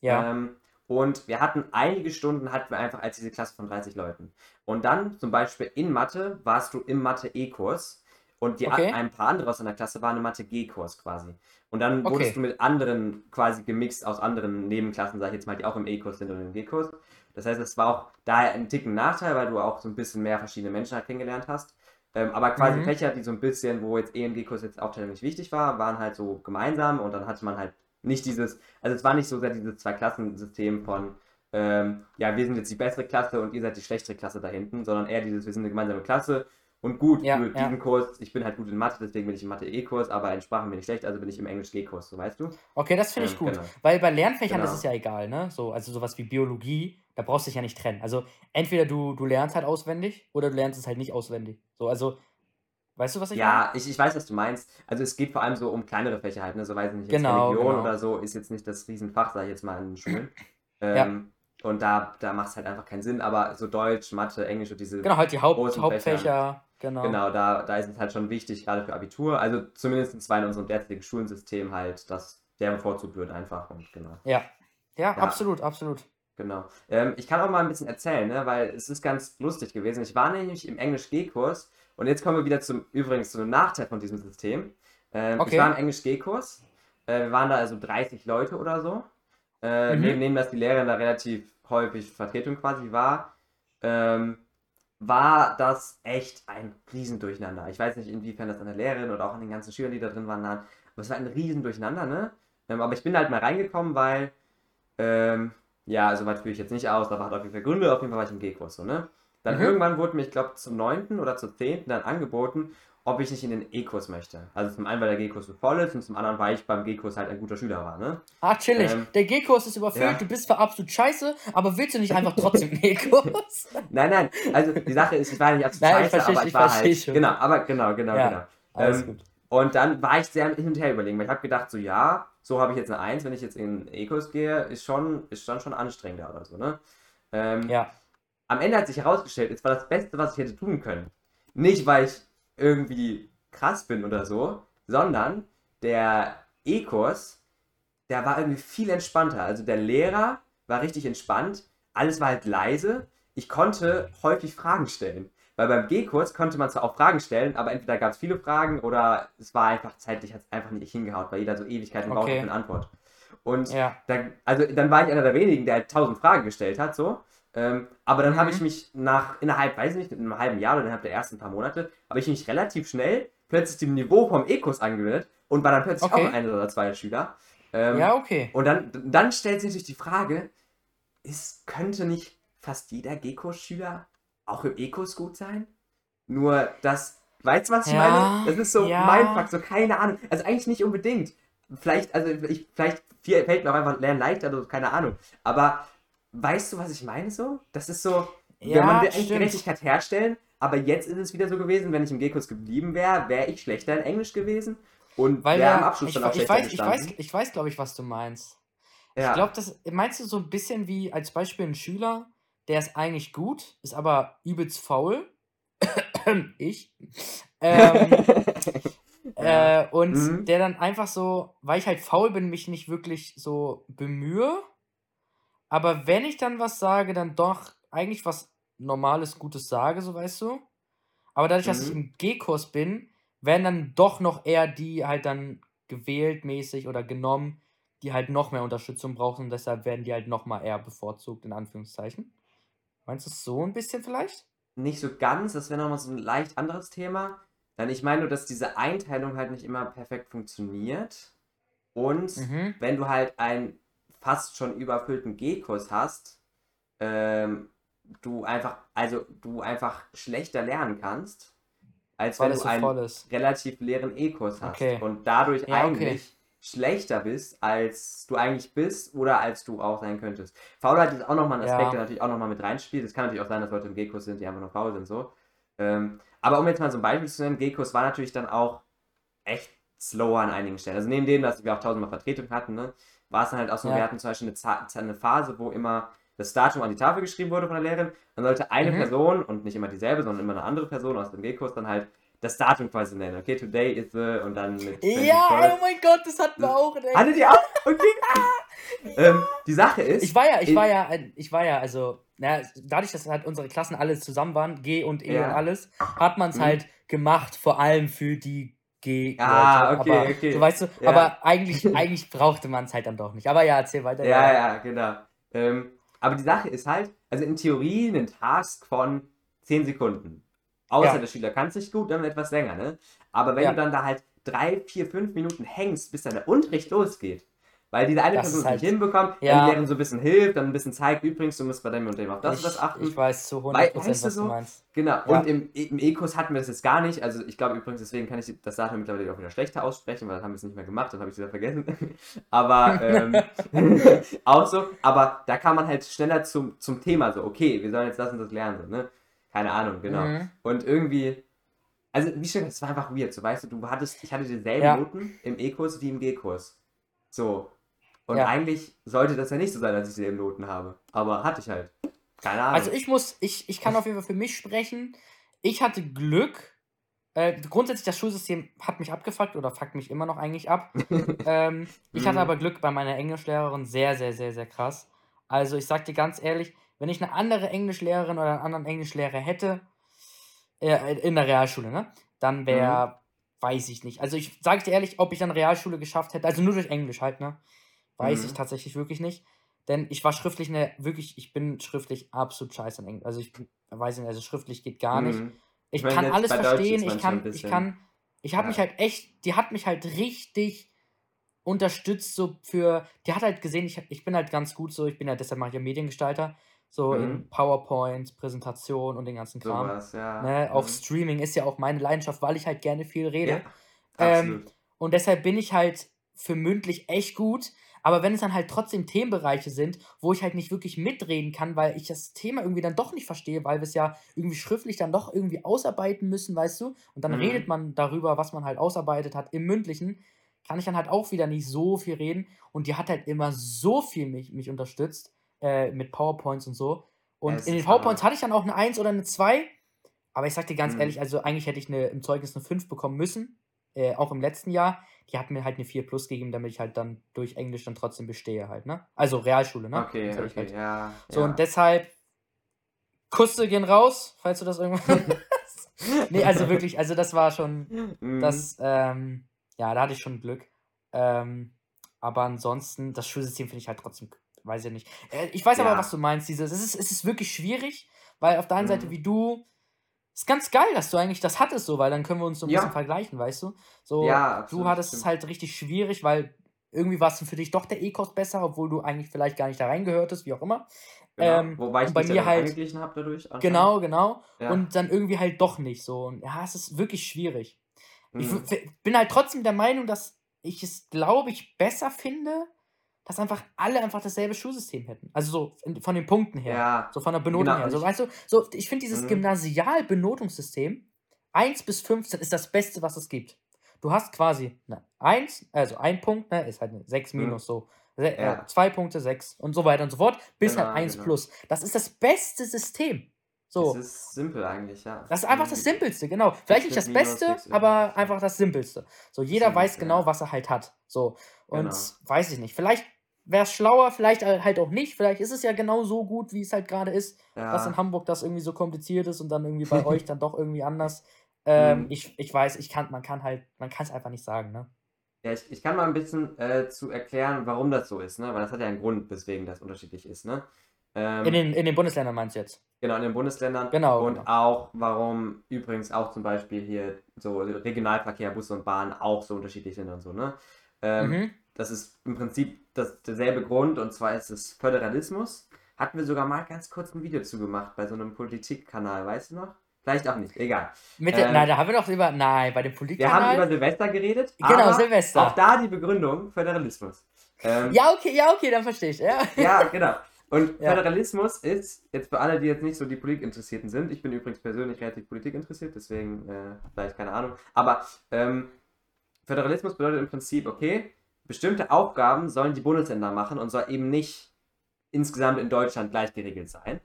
Ja, Ähm, und wir hatten einige Stunden, hatten wir einfach als diese Klasse von 30 Leuten. Und dann zum Beispiel in Mathe warst du im Mathe-E-Kurs und die, Okay. ein paar andere aus deiner Klasse waren im Mathe-G-Kurs quasi. Und dann Okay. wurdest du mit anderen quasi gemixt aus anderen Nebenklassen, sag ich jetzt mal, die auch im E-Kurs sind und im G-Kurs. Das heißt, es war auch daher ein Ticken Nachteil, weil du auch so ein bisschen mehr verschiedene Menschen halt kennengelernt hast. Ähm, aber quasi Mhm. Fächer, die so ein bisschen, wo jetzt E und G-Kurs jetzt Aufteilung nicht wichtig war, waren halt so gemeinsam und dann hatte man halt nicht dieses, also es war nicht so sehr dieses Zwei-Klassen-System von, ähm, ja, wir sind jetzt die bessere Klasse und ihr seid die schlechtere Klasse da hinten, sondern eher dieses, wir sind eine gemeinsame Klasse und gut, Ja, für ja. diesen Kurs, ich bin halt gut in Mathe, deswegen bin ich im Mathe-E-Kurs, aber in Sprachen bin ich schlecht, also bin ich im Englisch-G-Kurs, so weißt du? Okay, das finde ich Ähm, gut. genau. Weil bei Lernfächern ist Genau. es ja egal, ne? So, also sowas wie Biologie, da brauchst du dich ja nicht trennen. Also entweder du, du lernst halt auswendig oder du lernst es halt nicht auswendig. So, also, weißt du, was ich meine? Ja, ich, ich weiß, was du meinst. Also es geht vor allem so um kleinere Fächer halt, ne? So weiß ich nicht, Genau, Religion genau. oder so ist jetzt nicht das Riesenfach, sag ich jetzt mal in den Schulen. Ja. Ähm, Und da, da macht es halt einfach keinen Sinn, aber so Deutsch, Mathe, Englisch und diese Genau, halt die Haupt, Hauptfächer, genau. Genau, da, da ist es halt schon wichtig, gerade für Abitur. Also zumindest in unserem derzeitigen Schulensystem halt, dass der bevorzugt wird einfach und genau. Ja. ja. Ja. absolut, absolut. Genau. Ähm, ich kann auch mal ein bisschen erzählen, ne, weil es ist ganz lustig gewesen. Ich war nämlich im Englisch-G-Kurs und jetzt kommen wir wieder zum, übrigens zu einem Nachteil von diesem System. Ähm, Okay. Ich war im Englisch-G-Kurs. Äh, wir waren da also 30 Leute oder so. Äh, Mhm. neben, neben, dass die Lehrerin da relativ häufig Vertretung quasi war, ähm, war das echt ein Riesendurcheinander. Ich weiß nicht, inwiefern das an der Lehrerin oder auch an den ganzen Schülern, die da drin waren, lag, aber es war ein Riesendurcheinander, ne? Ähm, aber ich bin halt mal reingekommen, weil, ähm, ja, soweit führe ich jetzt nicht aus, aber hat auf jeden Fall Gründe, auf jeden Fall war ich im G-Kurs, so, ne? Dann Mhm. irgendwann wurde mir, ich glaube, zum 9. oder zur 10. dann angeboten, ob ich nicht in den E-Kurs möchte. Also zum einen, weil der G-Kurs so voll ist und zum anderen, weil ich beim G-Kurs halt ein guter Schüler war, ne? Ah, chillig. Ähm, Der G-Kurs ist überfüllt, ja. du bist zwar absolut scheiße, aber willst du nicht einfach trotzdem G-Kurs? Nein, nein, also die Sache ist, ich war nicht absolut Nein, ich scheiße, verstehe- aber ich, ich war halt, schon. genau, aber genau, genau, Ja. genau. Ähm. Und dann war ich sehr hin und her überlegen, weil ich habe gedacht, so ja, so habe ich jetzt eine 1, wenn ich jetzt in den E-Kurs gehe, ist schon, ist dann schon anstrengender oder so, ne? Ähm, Ja. Am Ende hat sich herausgestellt, es war das Beste, was ich hätte tun können. Nicht, weil ich irgendwie krass bin oder so, sondern der E-Kurs, der war irgendwie viel entspannter. Also der Lehrer war richtig entspannt, alles war halt leise. Ich konnte häufig Fragen stellen. Weil beim G-Kurs konnte man zwar auch Fragen stellen, aber entweder gab es viele Fragen oder es war einfach zeitlich, hat es einfach nicht hingehaut, weil jeder so Ewigkeiten braucht Okay. für eine Antwort. Und Ja. da, also dann war ich einer der wenigen, der halt tausend Fragen gestellt hat, so. Ähm, aber dann habe ich Mhm. mich nach, innerhalb, weiß ich nicht, in einem halben Jahr oder innerhalb der ersten paar Monate, habe ich mich relativ schnell plötzlich dem Niveau vom E-Kurs angewöhnt und war dann plötzlich Okay. auch ein oder zwei Schüler. Ähm, Ja, okay. Und dann, dann stellt sich natürlich die Frage, ist, könnte nicht fast jeder G-Kurs-Schüler auch im E-Kurs gut sein? Nur das, weißt du, was ich Ja, meine? Das ist so ja. mein Fakt, so keine Ahnung. Also eigentlich nicht unbedingt. Vielleicht, also ich, vielleicht viel- fällt mir auch einfach Lernen leichter, also keine Ahnung. Aber weißt du, was ich meine so? Das ist so, Ja, wenn man will eigentlich stimmt. Gerechtigkeit herstellen, aber jetzt ist es wieder so gewesen, wenn ich im G-Kurs geblieben wäre, wäre ich schlechter in Englisch gewesen und Weil wäre am der, Abschluss ich, dann auch ich schlechter weiß, ich gestanden. weiß, ich weiß, glaube ich, was du meinst. ja. Ich glaube, das meinst du so ein bisschen wie als Beispiel ein Schüler, der ist eigentlich gut, ist aber übelst faul. ich. Ähm, Ja. äh, und Mhm. der dann einfach so, weil ich halt faul bin, mich nicht wirklich so bemühe. Aber wenn ich dann was sage, dann doch eigentlich was Normales, Gutes sage, so weißt du. Aber dadurch, dass ich Mhm. im G-Kurs bin, werden dann doch noch eher die halt dann gewählt mäßig oder genommen, die halt noch mehr Unterstützung brauchen und deshalb werden die halt noch mal eher bevorzugt, in Anführungszeichen. Meinst du es so ein bisschen vielleicht? Nicht so ganz, das wäre nochmal so ein leicht anderes Thema. Dann ich meine nur, dass diese Einteilung halt nicht immer perfekt funktioniert. Und Mhm. wenn du halt einen fast schon überfüllten G-Kurs hast, ähm, du einfach, also du einfach schlechter lernen kannst, als Weil wenn du einen relativ leeren E-Kurs hast Okay. und dadurch Ja, okay. eigentlich schlechter bist, als du eigentlich bist oder als du auch sein könntest. Faulheit ist auch nochmal ein Aspekt, Ja. der natürlich auch nochmal mit reinspielt. Es kann natürlich auch sein, dass Leute im G-Kurs sind, die einfach nur faul sind, so. Ähm, aber um jetzt mal so ein Beispiel zu nennen, G-Kurs war natürlich dann auch echt slower an einigen Stellen. Also neben dem, dass wir auch tausendmal Vertretung hatten, ne, war es dann halt auch so, Ja. wir hatten zum Beispiel eine, eine Phase, wo immer das Datum an die Tafel geschrieben wurde von der Lehrerin. Dann sollte eine Mhm. Person und nicht immer dieselbe, sondern immer eine andere Person aus dem G-Kurs dann halt das Datum quasi nennen. Okay, today is the und dann mit Ja, 21st. oh mein Gott, das hatten wir auch. ey. Hattet ihr auch? Okay. ähm, die Sache ist, Ich war ja, ich war ja, ich war ja, also, na, dadurch, dass halt unsere Klassen alle zusammen waren, G und E Ja. und alles, hat man es Mhm. halt gemacht, vor allem für die G. Ah, Leute. okay, aber, okay. So, weißt du, Ja. aber eigentlich, eigentlich brauchte man es halt dann doch nicht. Aber ja, erzähl weiter. Ja, ja, genau. Ähm, aber die Sache ist halt, also in Theorie ein Task von 10 Sekunden. Außer Ja. der Schüler kann es nicht gut, dann etwas länger, ne? Aber wenn Ja. du dann da halt drei, vier, fünf Minuten hängst, bis dann der Unterricht losgeht, weil diese eine Das Person es halt- nicht hinbekommt, Ja. dann die Lehrerin so ein bisschen hilft, dann ein bisschen zeigt, übrigens, du musst bei dem und dem auf das ich, und das achten. ich weiß zu 100%, weißt du was so? du meinst. Genau, Ja. und im, im E-Kurs hatten wir das jetzt gar nicht. Also ich glaube übrigens, deswegen kann ich das Datum mittlerweile auch wieder schlechter aussprechen, weil das haben wir es nicht mehr gemacht, das habe ich wieder vergessen. Aber ähm, auch so, aber da kam man halt schneller zum, zum Thema so, okay, wir sollen jetzt das und das lernen, so, ne? Keine Ahnung, genau. Mhm. Und irgendwie, also wie schon, es war einfach weird, so weißt du, du hattest, ich hatte dieselben Ja. Noten im E-Kurs wie im G-Kurs. So. Und Ja. eigentlich sollte das ja nicht so sein, dass ich dieselben Noten habe. Aber hatte ich halt. Keine Ahnung. Also ich muss, ich, ich kann auf jeden Fall für mich sprechen. Ich hatte Glück. Äh, grundsätzlich, das Schulsystem hat mich abgefuckt oder fuckt mich immer noch eigentlich ab. ähm, ich hatte Mhm. aber Glück bei meiner Englischlehrerin, sehr, sehr, sehr, sehr krass. Also ich sag dir ganz ehrlich, wenn ich eine andere Englischlehrerin oder einen anderen Englischlehrer hätte, äh, in der Realschule, ne? Dann wäre, Mhm. weiß ich nicht. Also ich sage dir ehrlich, ob ich dann Realschule geschafft hätte, also nur durch Englisch halt, ne? Weiß Mhm. ich tatsächlich wirklich nicht. Denn ich war schriftlich eine, wirklich, ich bin schriftlich absolut scheiße in Englisch. Also ich weiß nicht, also schriftlich geht gar nicht. Mhm. Ich, Ich meine, kann alles verstehen, ich kann, ich kann, ich habe Ja. mich halt echt, die hat mich halt richtig unterstützt, so für, die hat halt gesehen, ich, ich bin halt ganz gut so, ich bin ja, deshalb mache ich ja Mediengestalter, so in Mhm. PowerPoint, Präsentation und den ganzen Kram. Sowas, ja. Ne? Auch Mhm. Streaming ist ja auch meine Leidenschaft, weil ich halt gerne viel rede. Ja, Ähm. Und deshalb bin ich halt für mündlich echt gut. Aber wenn es dann halt trotzdem Themenbereiche sind, wo ich halt nicht wirklich mitreden kann, weil ich das Thema irgendwie dann doch nicht verstehe, weil wir es ja irgendwie schriftlich dann doch irgendwie ausarbeiten müssen, weißt du? Und dann Mhm. redet man darüber, was man halt ausarbeitet hat im mündlichen, kann ich dann halt auch wieder nicht so viel reden. Und die hat halt immer so viel mich, mich unterstützt äh, mit PowerPoints und so. Und es in den. PowerPoints hatte ich dann auch eine 1 oder eine 2. Aber ich sag dir ganz Mhm. ehrlich, also eigentlich hätte ich eine, im Zeugnis eine 5 bekommen müssen. Äh, auch im letzten Jahr. Die hat mir halt eine 4 plus gegeben, damit ich halt dann durch Englisch dann trotzdem bestehe halt, ne? Also Realschule, ne? Okay, ich okay, halt. ja. So, ja. und deshalb, Kusse gehen raus, falls du das irgendwann. nee, also wirklich, also das war schon, Mhm. das, ähm, ja, da hatte ich schon Glück. Ähm, aber ansonsten, das Schulsystem finde ich halt trotzdem, weiß ich nicht. Äh, ich weiß aber, Ja. was du meinst. Dieses, es, ist, es ist wirklich schwierig, weil auf der einen Seite Mhm. wie du, ist ganz geil, dass du eigentlich das hattest, so, weil dann können wir uns so ein Ja. bisschen vergleichen, weißt du? So, Ja, du absolut, hattest es stimmt. halt richtig schwierig, weil irgendwie warst du für dich doch der E-Kurs besser, obwohl du eigentlich vielleicht gar nicht da reingehörtest, wie auch immer. Genau. ähm, Wobei ich bei ja mir dann halt- angeglichen habe dadurch. Genau, genau. Ja. Und dann irgendwie halt doch nicht so. Und ja, es ist wirklich schwierig. Ich Mhm. f- bin halt trotzdem der Meinung, dass ich es, glaube ich, besser finde, dass einfach alle einfach dasselbe Schulsystem hätten. Also so von den Punkten her. Ja, So von der Benotung genau. her. So, ich- weißt du, so, ich finde dieses Mhm. Gymnasial-Benotungssystem 1 bis 15 ist das Beste, was es gibt. Du hast quasi eine 1, also ein Punkt, ne, ist halt eine 6 Mhm. minus so. Se- Ja. Äh, zwei Punkte, 6 und so weiter und so fort, bis Genau, halt 1 genau. plus. Das ist das beste System. So. Es ist simpel eigentlich, ja. Das ist einfach das Simpelste, genau. Vielleicht nicht das Beste, aber einfach das Simpelste. So, jeder weiß genau, was er halt hat. So. Und Genau. weiß ich nicht. Vielleicht wäre es schlauer, vielleicht halt auch nicht. Vielleicht ist es ja genau so gut, wie es halt gerade ist, dass in Ja, Hamburg das irgendwie so kompliziert ist und dann irgendwie bei euch dann doch irgendwie anders. Ähm, Mhm. ich, ich weiß, ich kann, man kann halt, man kann es einfach nicht sagen, ne? ja ich, ich kann mal ein bisschen äh, zu erklären, warum das so ist, ne? Weil das hat ja einen Grund, weswegen das unterschiedlich ist, ne? Ähm, In den, in den Bundesländern meinst du jetzt? Genau, in den Bundesländern. Genau, Und genau. auch, warum übrigens auch zum Beispiel hier so Regionalverkehr, Busse und Bahn auch so unterschiedlich sind und so, ne? Ähm, Mhm. Das ist im Prinzip das, derselbe Grund, und zwar ist es Föderalismus. Hatten wir sogar mal ganz kurz ein Video zu gemacht bei so einem Politikkanal, weißt du noch? Vielleicht auch nicht, egal. Mit der, Ähm, nein, da haben wir doch über, nein, bei dem Wir haben Politikkanal. über Silvester geredet, Genau, Silvester. auch da die Begründung Föderalismus. Ähm, Ja, okay, ja, okay, dann verstehe ich. Ja. Ja, genau. Und Ja. Föderalismus ist, jetzt für alle, die jetzt nicht so die Politikinteressierten sind, ich bin übrigens persönlich relativ politikinteressiert, deswegen äh, vielleicht keine Ahnung, aber ähm, Föderalismus bedeutet im Prinzip, okay, bestimmte Aufgaben sollen die Bundesländer machen und soll eben nicht insgesamt in Deutschland gleich geregelt sein.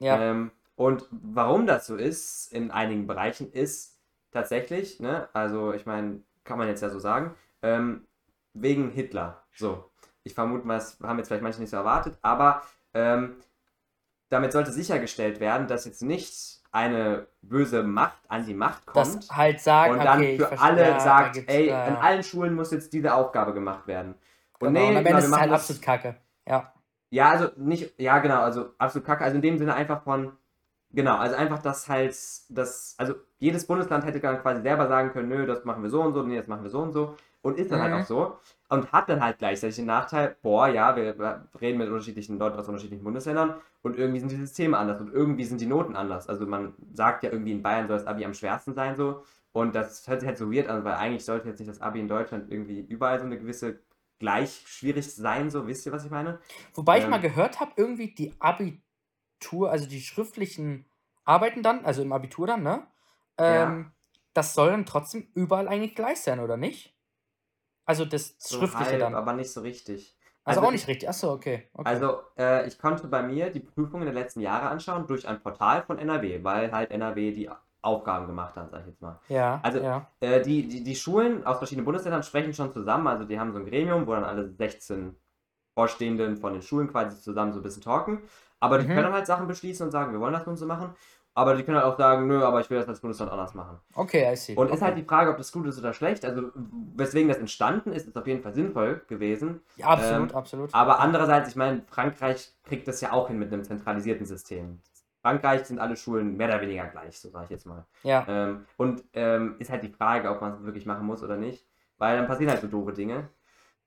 Ja. Ähm, und warum das so ist in einigen Bereichen ist tatsächlich, ne, also ich meine, kann man jetzt ja so sagen, ähm, wegen Hitler. So. Ich vermute mal, das haben jetzt vielleicht manche nicht so erwartet, aber ähm, damit sollte sichergestellt werden, dass jetzt nicht eine böse Macht an die Macht kommt das halt sagen, und dann okay, für alle ja, sagt, ey, ja, ja. allen Schulen muss jetzt diese Aufgabe gemacht werden. Und Genau, und am genau, Ende ist es halt absolut kacke. Ja. ja, also nicht, ja genau, also absolut kacke. Also in dem Sinne einfach von, genau, also einfach das halt, das, also jedes Bundesland hätte dann quasi selber sagen können, nö, das machen wir so und so, nee, das machen wir so und so. Und ist dann Mhm. halt auch so. Und hat dann halt gleichzeitig den Nachteil, boah, ja, wir reden mit unterschiedlichen Leuten aus unterschiedlichen Bundesländern und irgendwie sind die Systeme anders und irgendwie sind die Noten anders. Also man sagt ja irgendwie in Bayern soll das Abi am schwersten sein so. Und das hört sich halt so weird an, weil eigentlich sollte jetzt nicht das Abi in Deutschland irgendwie überall so eine gewisse gleich schwierig sein, so, wisst ihr, was ich meine? Wobei ich Ähm. mal gehört habe, irgendwie die Abitur, also die schriftlichen Arbeiten dann, also im Abitur dann, ne? Ähm, Das soll dann trotzdem überall eigentlich gleich sein, oder nicht? Also das So Schriftliche halb, dann. aber nicht so richtig. Also, also auch nicht richtig. Achso, okay. okay. Also, äh, ich konnte bei mir die Prüfungen der letzten Jahre anschauen durch ein Portal von NRW, weil halt NRW die Aufgaben gemacht hat, sag ich jetzt mal. ja, also- ja. Äh, die, die, die Schulen aus verschiedenen Bundesländern sprechen schon zusammen, also die haben so ein Gremium, wo dann alle 16 Vorstehenden von den Schulen quasi zusammen so ein bisschen talken. Aber die Mhm. können halt Sachen beschließen und sagen, wir wollen das nun so machen. Aber die können halt auch sagen, nö, aber ich will das als Bundesland anders machen. Okay, I see. Und okay. ist halt die Frage, ob das gut ist oder schlecht. Also, weswegen das entstanden ist, ist auf jeden Fall sinnvoll gewesen. ja, absolut, ähm, absolut. Aber andererseits, ich meine, Frankreich kriegt das ja auch hin mit einem zentralisierten System. Frankreich sind alle Schulen mehr oder weniger gleich, so sage ich jetzt mal. ja. Ähm, und ähm, ist halt die Frage, ob man es wirklich machen muss oder nicht. Weil dann passieren halt so doofe Dinge.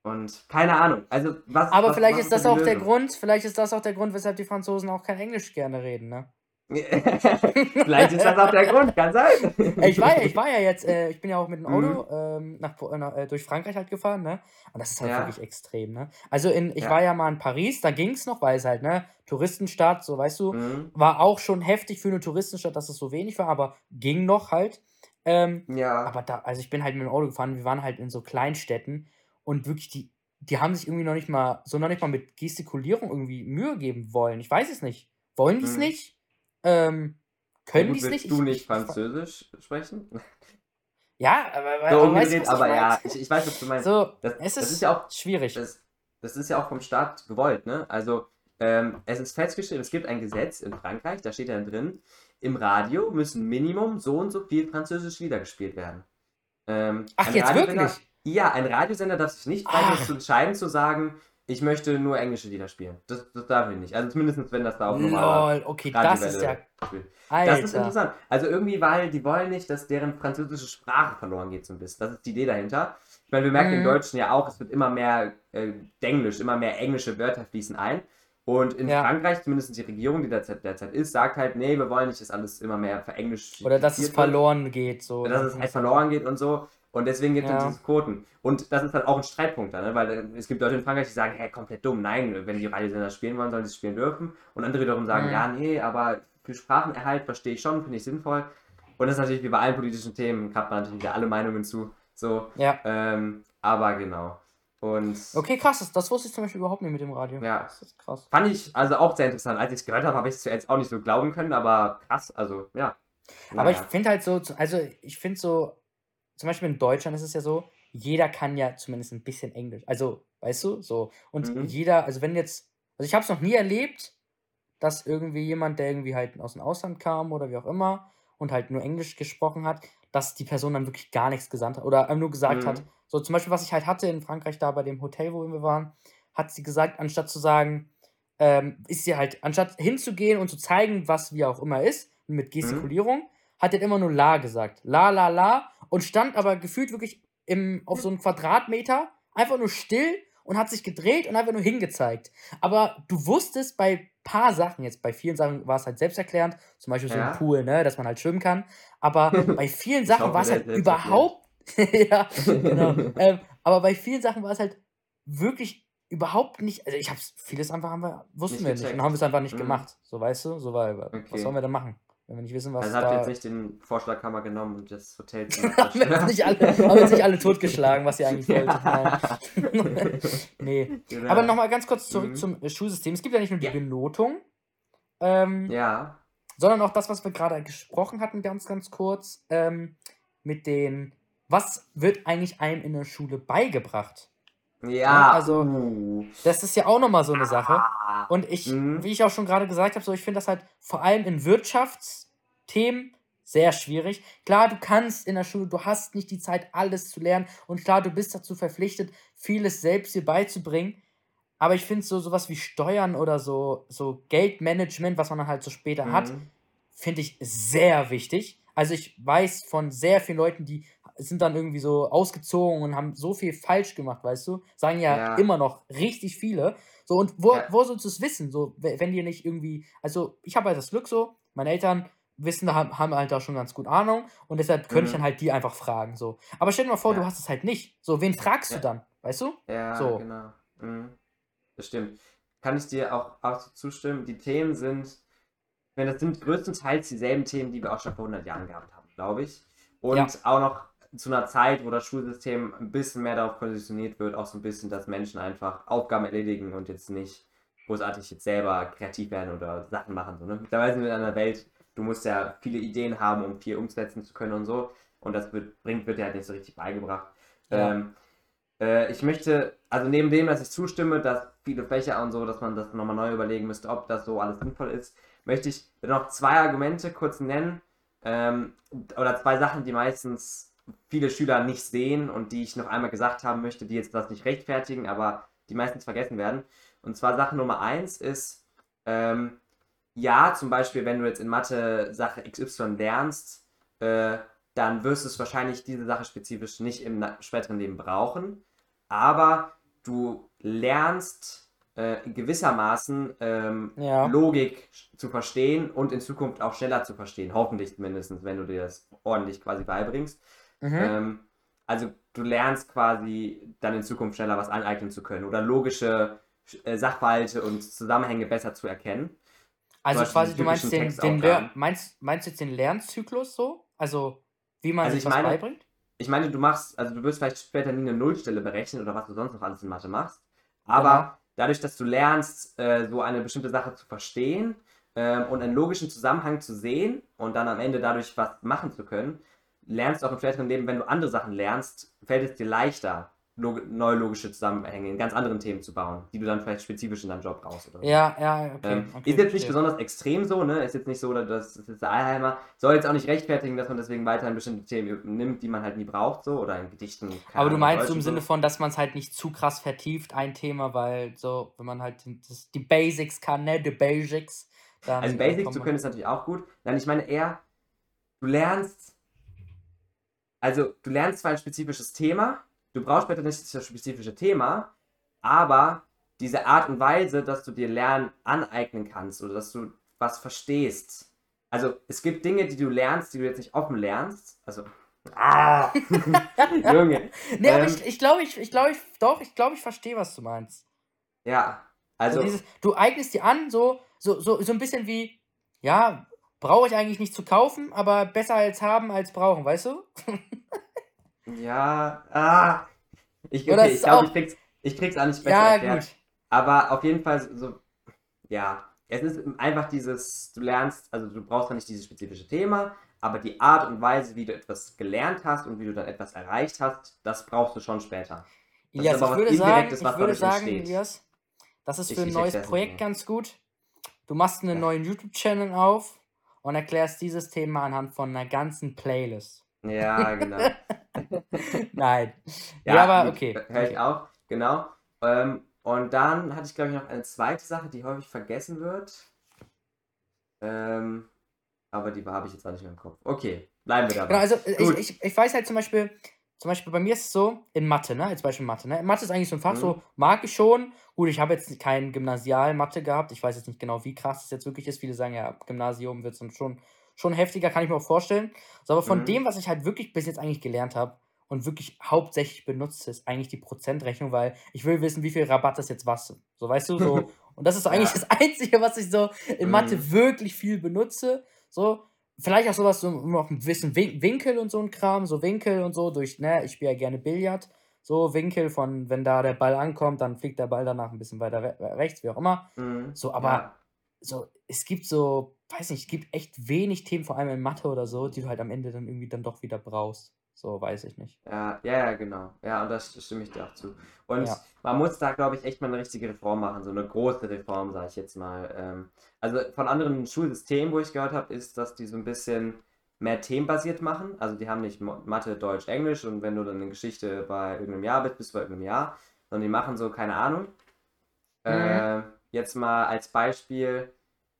Und keine Ahnung. Also was. Aber was, vielleicht was ist das auch der Lösung? Grund, vielleicht ist das auch der Grund, weshalb die Franzosen auch kein Englisch gerne reden, ne? vielleicht ist das auch der Grund, kann sein. Ich war ja, ich war ja jetzt, äh, ich bin ja auch mit dem Auto Mhm. ähm, nach, äh, nach, äh, durch Frankreich halt gefahren, ne? Und das ist halt Ja. wirklich extrem, ne? Also in, ich Ja. war ja mal in Paris, da ging es noch, weil es halt, ne, Touristenstadt, so weißt du, Mhm. war auch schon heftig für eine Touristenstadt, dass es so wenig war, aber ging noch halt. Ähm, Ja. aber da, also ich bin halt mit dem Auto gefahren, wir waren halt in so Kleinstädten und wirklich die, die haben sich irgendwie noch nicht mal, so noch nicht mal mit Gestikulierung irgendwie Mühe geben wollen. Ich weiß es nicht. Wollen die es Mhm. nicht? Ähm, können die es nicht? du Ich- nicht ich- Französisch sprechen? Ja, aber, So aber weißt ich aber ja, ich, ich weiß, was du meinst. So, Das, es das ist, ist ja auch schwierig. das, das ist ja auch vom Staat gewollt, ne? Also, ähm, es ist festgestellt, es gibt ein Gesetz in Frankreich, da steht dann drin, im Radio müssen Minimum so und so viel Französisch wiedergespielt werden. Ähm, Ach, jetzt wirklich? Ja, ein Radiosender darf sich nicht frei Ach. zu entscheiden, zu sagen, ich möchte nur englische Lieder spielen. Das, das darf ich nicht. Also zumindest, wenn das da auf normaler Lol, okay, das ist ja. Spielt. Das ist interessant. Also irgendwie, weil die wollen nicht, dass deren französische Sprache verloren geht so ein bisschen. Das ist die Idee dahinter. Ich meine, wir merken Mhm. im Deutschen ja auch, es wird immer mehr äh, Denglisch, immer mehr englische Wörter fließen ein. Und in Ja. Frankreich, zumindest die Regierung, die derzeit, derzeit ist, sagt halt, nee, wir wollen nicht, dass alles immer mehr verenglischt Oder dass es verloren geht. So. Dass es halt verloren geht und so. Und deswegen gibt es Ja. diese Quoten. Und das ist dann auch ein Streitpunkt, dann, ne? weil äh, es gibt Leute in Frankreich, die sagen, hä, komplett dumm. Nein, wenn die Radiosender spielen wollen, sollen sie es spielen dürfen. Und andere wiederum sagen, Mhm. ja, nee, aber für Sprachenerhalt verstehe ich schon, finde ich sinnvoll. Und das ist natürlich wie bei allen politischen Themen, hat man natürlich wieder alle Meinungen zu. So, Ja. ähm, aber genau. Und Okay, krass, das, das wusste ich zum Beispiel überhaupt nicht mit dem Radio. Ja. Das ist krass. fand ich also auch sehr interessant. Als ich es gehört habe, habe ich es zuerst auch nicht so glauben können, aber krass, also ja. Aber ich finde halt so, also ich finde so, zum Beispiel in Deutschland ist es ja so, jeder kann ja zumindest ein bisschen Englisch. Also, weißt du, so. Und Mhm. jeder, also wenn jetzt, also ich habe es noch nie erlebt, dass irgendwie jemand, der irgendwie halt aus dem Ausland kam oder wie auch immer und halt nur Englisch gesprochen hat, dass die Person dann wirklich gar nichts gesandt hat oder nur gesagt Mhm. hat. So zum Beispiel, was ich halt hatte in Frankreich da bei dem Hotel, wo wir waren, hat sie gesagt, anstatt zu sagen, ähm, ist sie halt, anstatt hinzugehen und zu zeigen, was wie auch immer ist, mit Gestikulierung, hat er immer nur La gesagt. La, la, la. Und stand aber gefühlt wirklich im, auf so einem Quadratmeter einfach nur still und hat sich gedreht und einfach nur hingezeigt. Aber du wusstest bei paar Sachen, jetzt bei vielen Sachen war es halt selbsterklärend, zum Beispiel so Ja. ein Pool, ne, dass man halt schwimmen kann. Aber bei vielen Sachen war es halt überhaupt. ja, genau. ähm, aber bei vielen Sachen war es halt wirklich überhaupt nicht. Also ich hab's, vieles einfach haben wir, wussten Nicht wir nicht und haben es einfach nicht Mhm. gemacht. So weißt du, so was Okay. sollen wir denn machen? Wenn wir nicht wissen, was Also habt ihr da. jetzt nicht den Vorschlaghammer genommen und das Hotel haben wir jetzt nicht alle, haben jetzt nicht alle totgeschlagen, was ihr eigentlich wolltet. Nein. nee. Genau. Aber nochmal ganz kurz zurück Mhm. zum Schulsystem. Es gibt ja nicht nur die Ja. Benotung, ähm, Ja, sondern auch das, was wir gerade gesprochen hatten, ganz, ganz kurz, ähm, mit den, was wird eigentlich einem in der Schule beigebracht? Ja, also- uh. Das ist ja auch nochmal so eine Sache. Ah. Und ich, Mhm. wie ich auch schon gerade gesagt habe, so ich finde das halt vor allem in Wirtschaftsthemen sehr schwierig. Klar, du kannst in der Schule, du hast nicht die Zeit, alles zu lernen. Und klar, du bist dazu verpflichtet, vieles selbst dir beizubringen. Aber ich finde so sowas wie Steuern oder so, so Geldmanagement, was man dann halt so später hat, Mhm. finde ich sehr wichtig. Also ich weiß von sehr vielen Leuten, die sind dann irgendwie so ausgezogen und haben so viel falsch gemacht, weißt du? Sagen ja, Ja. immer noch richtig viele. So, und wo, Ja. wo sollst du es wissen? So, we- wenn dir nicht irgendwie, also ich habe halt das Glück so, meine Eltern wissen, haben, haben halt da schon ganz gut Ahnung und deshalb könnte ich Mhm. dann halt die einfach fragen. So. Aber stell dir mal vor, Ja. du hast es halt nicht. So, wen fragst du dann? Weißt du? Ja, So. genau. Mhm. Das stimmt. Kann ich dir auch, auch so zustimmen. Die Themen sind, ich meine, das sind größtenteils dieselben Themen, die wir auch schon vor 100 Jahren gehabt haben, glaube ich. Und Ja. auch noch zu einer Zeit, wo das Schulsystem ein bisschen mehr darauf positioniert wird, auch so ein bisschen, dass Menschen einfach Aufgaben erledigen und jetzt nicht großartig jetzt selber kreativ werden oder Sachen machen. So, ne? Mittlerweile sind wir in einer Welt, du musst ja viele Ideen haben, um viel umsetzen zu können und so. Und das wird, bringt, wird dir halt nicht so richtig beigebracht. Ja. Ähm, äh, ich möchte, also neben dem, dass ich zustimme, dass viele Fächer und so, dass man das nochmal neu überlegen müsste, ob das so alles sinnvoll ist, möchte ich noch zwei Argumente kurz nennen. Ähm, oder zwei Sachen, die meistens viele Schüler nicht sehen und die ich noch einmal gesagt haben möchte, die jetzt das nicht rechtfertigen, aber die meistens vergessen werden. Und zwar Sache Nummer eins ist, ähm, ja, zum Beispiel, wenn du jetzt in Mathe Sache XY lernst, äh, dann wirst du es wahrscheinlich diese Sache spezifisch nicht im späteren Leben brauchen. Aber du lernst äh, gewissermaßen ähm, Ja. Logik zu verstehen und in Zukunft auch schneller zu verstehen. Hoffentlich mindestens, wenn du dir das ordentlich quasi beibringst. Mhm. Ähm, also du lernst quasi dann in Zukunft schneller was aneignen zu können oder logische äh, Sachverhalte und Zusammenhänge besser zu erkennen. Also quasi, du meinst den, den. Lern, meinst, meinst jetzt den Lernzyklus so? Also, wie man Also sich ich was meine- beibringt? Ich meine, du machst, also du wirst vielleicht später nie eine Nullstelle berechnen oder was du sonst noch alles in Mathe machst. Aber Genau. dadurch, dass du lernst, äh, so eine bestimmte Sache zu verstehen ähm, und einen logischen Zusammenhang zu sehen und dann am Ende dadurch was machen zu können, lernst du auch im späteren Leben, wenn du andere Sachen lernst, fällt es dir leichter, log neue logische Zusammenhänge in ganz anderen Themen zu bauen, die du dann vielleicht spezifisch in deinem Job brauchst. Oder so. Ja, ja, okay. Ähm, okay ist jetzt nicht besonders extrem so, ne? Ist jetzt nicht so, dass das ist jetzt der Allheimer. Soll jetzt auch nicht rechtfertigen, dass man deswegen weiterhin bestimmte Themen nimmt, die man halt nie braucht, so oder in Gedichten. Aber du meinst so im und Sinne von, dass man es halt nicht zu krass vertieft, ein Thema, weil so, wenn man halt das, die Basics kann, ne, die Basics, dann. Also Basics zu können ist natürlich auch gut. Nein, ich meine eher, du lernst, also du lernst zwar ein spezifisches Thema, du brauchst später nicht das spezifische Thema, aber diese Art und Weise, dass du dir Lernen aneignen kannst oder dass du was verstehst. Also es gibt Dinge, die du lernst, die du jetzt nicht offen lernst. Also Ah! Junge. Nee, aber Ähm. ich, ich glaube, ich, ich glaube, ich, doch, ich glaube, ich verstehe, was du meinst. Ja, Also, also, dieses, du eignest dir an, so, so, so, so ein bisschen wie, ja, brauche ich eigentlich nicht zu kaufen, aber besser als haben als brauchen, weißt du? ja, ah. Ich, okay, ist ich glaube, ich krieg's, ich krieg's auch nicht besser Ja, erklärt. gut. Aber auf jeden Fall so, ja, es ist einfach dieses, du lernst, also du brauchst ja nicht dieses spezifische Thema, aber die Art und Weise, wie du etwas gelernt hast und wie du dann etwas erreicht hast, das brauchst du schon später. Das ist Elias, aber ich was würde sagen, Indirektes, ich was würde sagen, entsteht. Elias, das ist Ich- für ein neues Projekt ganz gut. Du machst einen Ja. neuen YouTube-Channel auf und erklärst dieses Thema anhand von einer ganzen Playlist. Ja, genau. Nein. Ja, Ja, aber okay. Höre ich okay. auch, genau. Ähm, und dann hatte ich, glaube ich, noch eine zweite Sache, die häufig vergessen wird. Ähm, aber die habe ich jetzt auch nicht mehr im Kopf. Okay, bleiben wir dabei. Genau, also äh, ich, ich, ich weiß halt zum Beispiel, zum Beispiel bei mir ist es so, in Mathe, ne? Als Beispiel Mathe, ne? Mathe ist eigentlich so ein Fach, Mhm. so mag ich schon. Gut, ich habe jetzt kein Gymnasial-Mathe gehabt. Ich weiß jetzt nicht genau, wie krass das jetzt wirklich ist. Viele sagen ja, Gymnasium wird es dann schon, schon heftiger, kann ich mir auch vorstellen. So, aber von Mhm. dem, was ich halt wirklich bis jetzt eigentlich gelernt habe und wirklich hauptsächlich benutze, ist eigentlich die Prozentrechnung, weil ich will wissen, wie viel Rabatt ist jetzt was. So, weißt du, so. Und das ist so eigentlich Ja. das Einzige, was ich so in Mathe Mhm. wirklich viel benutze. So, vielleicht auch sowas, so noch ein bisschen Win Winkel und so ein Kram, so Winkel und so, durch, ne, ich spiele ja gerne Billard. So Winkel von, wenn da der Ball ankommt, dann fliegt der Ball danach ein bisschen weiter re rechts, wie auch immer. Mhm. So, aber Ja. so, es gibt so, weiß nicht, es gibt echt wenig Themen, vor allem in Mathe oder so, die du halt am Ende dann irgendwie dann doch wieder brauchst. So, weiß ich nicht. Ja, ja, genau. Ja, und das stimme ich dir auch zu. Und Ja. man muss da, glaube ich, echt mal eine richtige Reform machen, so eine große Reform, sage ich jetzt mal. Ähm, also von anderen Schulsystemen, wo ich gehört habe, ist, dass die so ein bisschen mehr themenbasiert machen. Also die haben nicht Mathe, Deutsch, Englisch und wenn du dann in Geschichte bei irgendeinem Jahr bist, bist du bei irgendeinem Jahr, sondern die machen so, keine Ahnung. Äh, jetzt mal als Beispiel,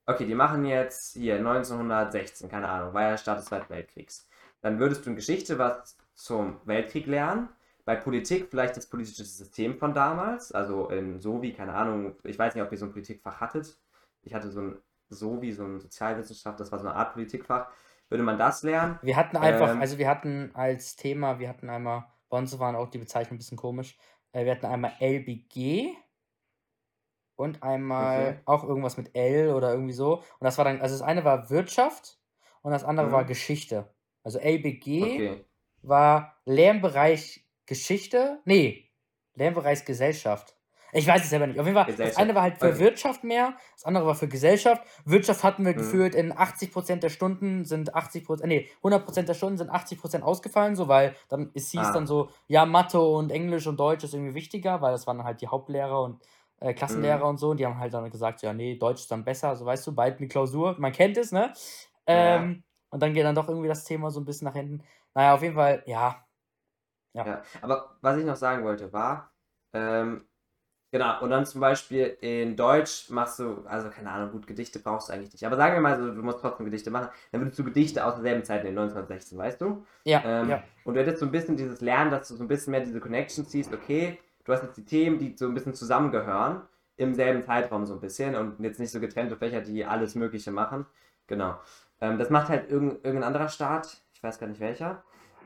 okay, die machen jetzt hier 1916, keine Ahnung, war ja der Start des Zweiten Weltkriegs. Dann würdest du in Geschichte was zum Weltkrieg lernen, bei Politik vielleicht das politische System von damals, also in so wie, keine Ahnung, ich weiß nicht, ob ihr so ein Politikfach hattet. Ich hatte so ein so wie so ein Sozialwissenschaft, das war so eine Art Politikfach. Würde man das lernen? Wir hatten einfach, Ähm. also wir hatten als Thema, wir hatten einmal, bei uns waren auch die Bezeichnungen ein bisschen komisch, äh, wir hatten einmal LBG und einmal Okay. auch irgendwas mit L oder irgendwie so. Und das war dann, also das eine war Wirtschaft und das andere war Mhm. Geschichte. Also LBG Okay. war Lernbereich Geschichte, nee, Lernbereich Gesellschaft. Ich weiß es selber nicht. Auf jeden Fall, das eine war halt für Okay. Wirtschaft mehr, das andere war für Gesellschaft. Wirtschaft hatten wir Mhm. gefühlt in 80% der Stunden sind 80%, nee, 100% der Stunden sind 80% ausgefallen, so, weil dann, es hieß Ah. dann so, ja, Mathe und Englisch und Deutsch ist irgendwie wichtiger, weil das waren halt die Hauptlehrer und äh, Klassenlehrer Mhm. und so, und die haben halt dann gesagt, ja, nee, Deutsch ist dann besser, so weißt du, bald eine Klausur, man kennt es, ne? Ja. Und dann geht dann doch irgendwie das Thema so ein bisschen nach hinten. Naja, auf jeden Fall, ja, Ja, aber was ich noch sagen wollte, war, ähm, genau, und dann zum Beispiel in Deutsch machst du, also keine Ahnung, gut, Gedichte brauchst du eigentlich nicht. Aber sagen wir mal so, du musst trotzdem Gedichte machen, dann würdest du Gedichte aus derselben Zeit in den 1916, weißt du? ja, Ähm, ja. Und du hättest so ein bisschen dieses Lernen, dass du so ein bisschen mehr diese Connection ziehst, okay, du hast jetzt die Themen, die so ein bisschen zusammengehören, im selben Zeitraum so ein bisschen und jetzt nicht so getrennte Fächer, die alles Mögliche machen. Genau. Ähm, das macht halt irgend, irgendein anderer Staat, ich weiß gar nicht welcher.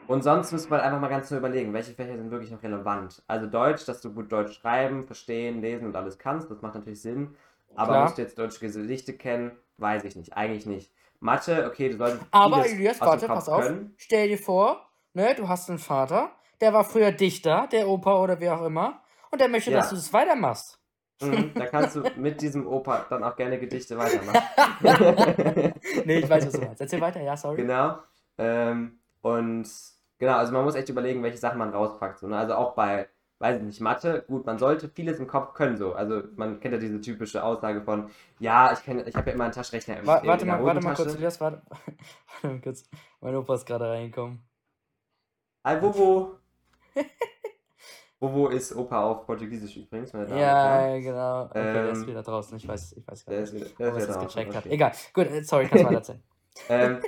Und sonst müsste man einfach mal ganz nur überlegen, welche Fächer sind wirklich noch relevant. Also Deutsch, dass du gut Deutsch schreiben, verstehen, lesen und alles kannst, das macht natürlich Sinn. Aber Klar. musst du jetzt deutsche Gedichte kennen, weiß ich nicht, eigentlich nicht. Mathe, okay, du solltest Aber Elias, warte, pass auf. können. Stell dir vor, ne, du hast einen Vater, der war früher Dichter, der Opa oder wer auch immer, und der möchte, dass Ja. du das weitermachst. Mhm, da kannst du mit diesem Opa dann auch gerne Gedichte weitermachen. nee, ich weiß, was du meinst. Erzähl weiter, ja, sorry. genau. Ähm, und genau, also man muss echt überlegen, welche Sachen man rauspackt. So, ne? Also auch bei, weiß ich nicht, Mathe, gut, man sollte vieles im Kopf können so. Also man kennt ja diese typische Aussage von, ja, ich kenn, ich habe ja immer einen Taschenrechner im, Wa warte mal, warte mal kurz. Elias, warte, warte mal kurz. Mein Opa ist gerade reingekommen. Hi, Bobo. Bobo ist Opa auf Portugiesisch übrigens, meine Damen und Herren. Ja, genau. Okay, der ist Ähm, wieder draußen. Ich weiß, ich weiß gar Der nicht, ist wieder, der ob er ist draußen, gecheckt hat. Egal. Gut, äh, sorry, kannst weiter erzählen. Ähm,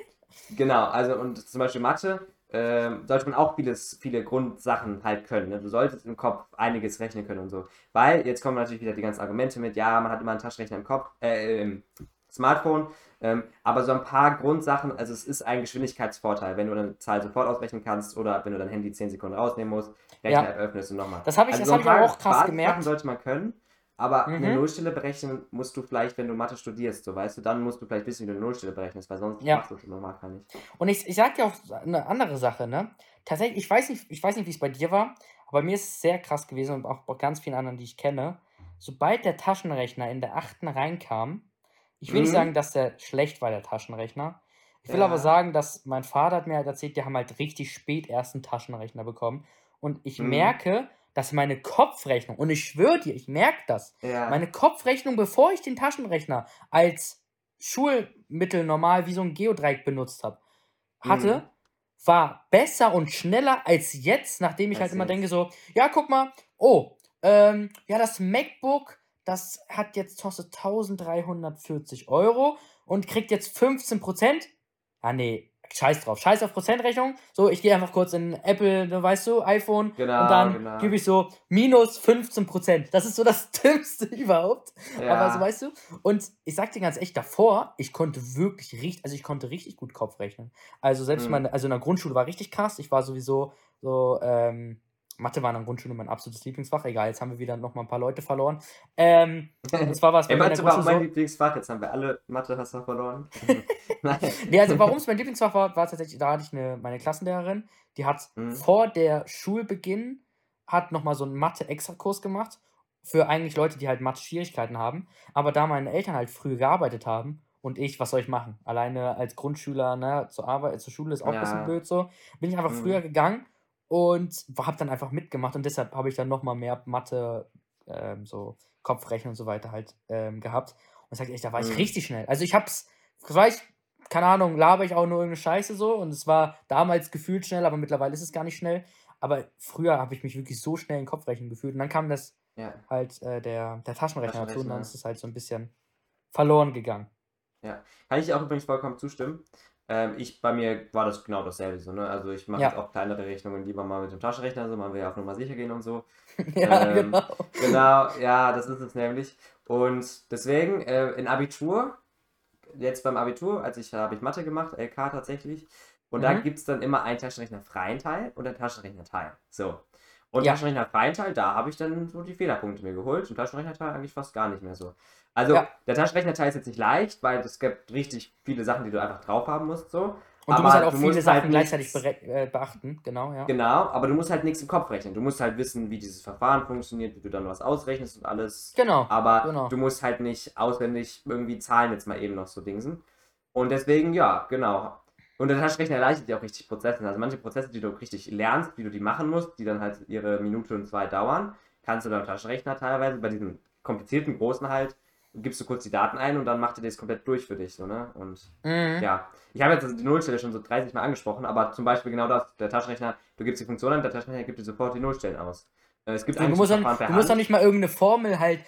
genau, also und zum Beispiel Mathe ähm, sollte man auch vieles, viele Grundsachen halt können. Ne? Du solltest im Kopf einiges rechnen können und so. Weil, jetzt kommen natürlich wieder die ganzen Argumente mit, ja, man hat immer einen Taschenrechner im Kopf, äh, im, Smartphone. Ähm, aber so ein paar Grundsachen, also es ist ein Geschwindigkeitsvorteil, wenn du eine Zahl sofort ausrechnen kannst oder wenn du dein Handy 10 Sekunden rausnehmen musst, Rechner-App öffnest und nochmal. Das habe ich, Also das so hab ich auch krass gemerkt. Basissachen sollte man können, aber eine Mhm. Nullstelle berechnen musst du vielleicht, wenn du Mathe studierst, so weißt du, dann musst du vielleicht wissen, wie du eine Nullstelle berechnest, weil sonst Ja. machst du es normal gar nicht. Und ich, ich sag dir auch eine andere Sache, ne? Tatsächlich, ich weiß nicht, ich weiß nicht, wie es bei dir war, aber bei mir ist es sehr krass gewesen und auch bei ganz vielen anderen, die ich kenne. Sobald der Taschenrechner in der achten reinkam, ich will nicht Mhm. sagen, dass der schlecht war, der Taschenrechner. Ich will Ja. aber sagen, dass mein Vater hat mir halt erzählt, die haben halt richtig spät erst einen Taschenrechner bekommen. Und ich Mhm. merke, dass meine Kopfrechnung, und ich schwöre dir, ich merke das, Ja. meine Kopfrechnung, bevor ich den Taschenrechner als Schulmittel normal wie so ein Geodreieck benutzt habe, hatte, Mhm. war besser und schneller als jetzt, nachdem ich Als halt immer denke so, ja, guck mal, oh, ähm, ja, das MacBook, das hat jetzt kostet 1340 Euro und kriegt jetzt 15%. Ah, nee, scheiß drauf, scheiß auf Prozentrechnung. So, ich gehe einfach kurz in Apple, ne, weißt du, iPhone Genau, und dann genau. gebe ich so minus 15%. Das ist so das Dümmste überhaupt. Ja. Aber so weißt du, und ich sag dir ganz echt, davor, ich konnte wirklich richtig, also ich konnte richtig gut Kopf rechnen. Also selbst Mhm. meine, also in der Grundschule war richtig krass. Ich war sowieso so, ähm, Mathe war in der Grundschule mein absolutes Lieblingsfach. Egal, jetzt haben wir wieder noch mal ein paar Leute verloren. Ähm, zwar war es bei Ey, mir in der Mathe war mein. Lieblingsfach, jetzt haben wir alle Mathe hast du verloren. Nein. Nee, also warum es mein Lieblingsfach war, war tatsächlich, da hatte ich eine, meine Klassenlehrerin, die hat Mhm. vor der Schulbeginn, hat nochmal so einen Mathe-Extrakurs gemacht, für eigentlich Leute, die halt Mathe-Schwierigkeiten haben. Aber da meine Eltern halt früh gearbeitet haben und ich, was soll ich machen? Alleine als Grundschüler, ne, zur Arbeit, zur Schule ist auch ein bisschen Ja. blöd so. Bin ich einfach Mhm. früher gegangen und habe dann einfach mitgemacht und deshalb habe ich dann nochmal mehr Mathe, ähm, so Kopfrechnen und so weiter halt ähm, gehabt. Und ich sag echt, da war ich Mhm. richtig schnell. Also ich hab's, vielleicht, keine Ahnung, laber ich auch nur irgendeine Scheiße so und es war damals gefühlt schnell, aber mittlerweile ist es gar nicht schnell. Aber früher habe ich mich wirklich so schnell in Kopfrechnen gefühlt und dann kam das Ja, halt äh, der, der Taschenrechner dazu und dann ist es halt so ein bisschen verloren gegangen. ja. Kann ich auch übrigens vollkommen zustimmen. Ähm, ich, bei mir war das genau dasselbe so, ne? Also ich mache Ja. jetzt auch kleinere Rechnungen lieber mal mit dem Taschenrechner, so man will ja auf Nummer sicher gehen und so. ja, Ähm, genau. Genau, ja, das ist es nämlich. Und deswegen, äh, in Abitur, jetzt beim Abitur, als ich habe ich Mathe gemacht, LK tatsächlich, und da Mhm. gibt es dann immer einen Taschenrechner freien Teil und einen Taschenrechner Teil. So. Und Ja. Taschenrechner freien Teil, da habe ich dann so die Fehlerpunkte mir geholt und Taschenrechner Teil eigentlich fast gar nicht mehr so. Also Ja. der Taschenrechner Teil ist jetzt nicht leicht, weil es gibt richtig viele Sachen, die du einfach drauf haben musst so. Und du aber musst halt auch du viele musst Sachen halt gleichzeitig äh, beachten, genau, ja. Genau, aber du musst halt nichts im Kopf rechnen. Du musst halt wissen, wie dieses Verfahren funktioniert, wie du dann was ausrechnest und alles. Genau. Aber genau. du musst halt nicht auswendig irgendwie Zahlen jetzt mal eben noch so dingsen. Und deswegen, ja, genau. Und der Taschenrechner erleichtert dir auch richtig Prozesse. Also manche Prozesse, die du richtig lernst, wie du die machen musst, die dann halt ihre Minute und zwei dauern, kannst du beim Taschenrechner teilweise, bei diesen komplizierten großen halt, gibst du kurz die Daten ein und dann macht er das komplett durch für dich. So, ne? Und Mhm. ja, ich habe jetzt also die Nullstelle schon so 30 Mal angesprochen, aber zum Beispiel genau das, der Taschenrechner, du gibst die Funktion an, der Taschenrechner gibt dir sofort die Nullstellen aus. Äh, Es gibt Du eigentlich musst, dann, du musst doch nicht mal irgendeine Formel halt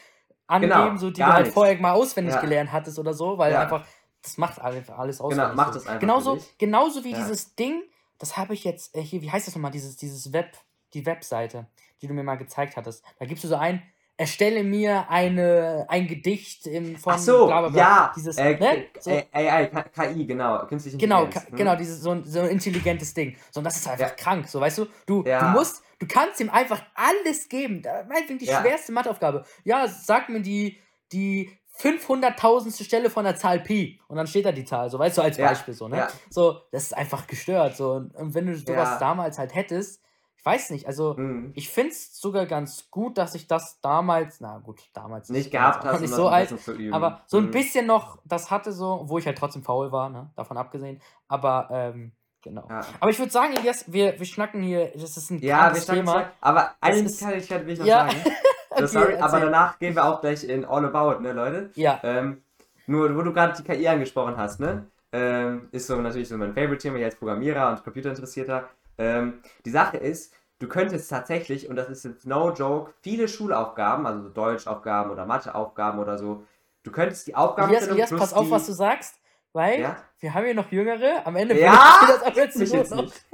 angeben, Genau, so, die du halt nichts. vorher mal auswendig Ja. gelernt hattest oder so, weil Ja. einfach, das macht einfach alles auswendig. Genau, macht so. das einfach genauso, genauso wie Ja. dieses Ding, das habe ich jetzt, äh, hier, wie heißt das nochmal, dieses, dieses Web, die Webseite, die du mir mal gezeigt hattest. Da gibst du so ein, erstelle mir eine, ein Gedicht in, von Ach so, bla bla bla. ja, Dieses, äh, ne? So, äh, AI, KI, genau, künstliche Genau, Intelligenz. hm? genau, dieses so ein, so ein intelligentes Ding. So, und das ist einfach Ja. krank, so weißt du, du, Ja. du musst, du kannst ihm einfach alles geben. Meinetwegen die Ja. schwerste Matheaufgabe. Ja, sag mir die, die 500.000. Stelle von der Zahl Pi. Und dann steht da die Zahl, so weißt du, als Beispiel so, ne? So, das ist einfach gestört. So, und, wenn du sowas damals halt hättest, ich weiß nicht, also. Hm. Ich finde es sogar ganz gut, dass ich das damals, na gut, damals Nicht ich gehabt um nicht so alt, aber so ein Hm. bisschen noch, das hatte so, wo ich halt trotzdem faul war, ne? davon abgesehen. Aber ähm, genau. Ja, Aber ich würde sagen, Elias, wir, wir schnacken hier, das ist ein ja wir Thema. zwei, aber eine ist- Kleinigkeit will ich noch Ja. sagen. Okay, So, sorry, aber danach gehen wir auch gleich in All About, ne, Leute? Ja, Ähm, nur, wo du gerade die KI angesprochen hast, ne? Ähm, ist so natürlich so mein Favorite-Thema, hier als Programmierer und Computerinteressierter. Ähm, die Sache ist, du könntest tatsächlich, und das ist jetzt no joke, viele Schulaufgaben, also so Deutschaufgaben oder Matheaufgaben oder so, du könntest die Elias, Aufgabenstellung Elias, plus pass auf, die... was du sagst, weil Ja? wir haben hier noch Jüngere. Am Ende Ja, das auch Juckt mich jetzt noch- nicht.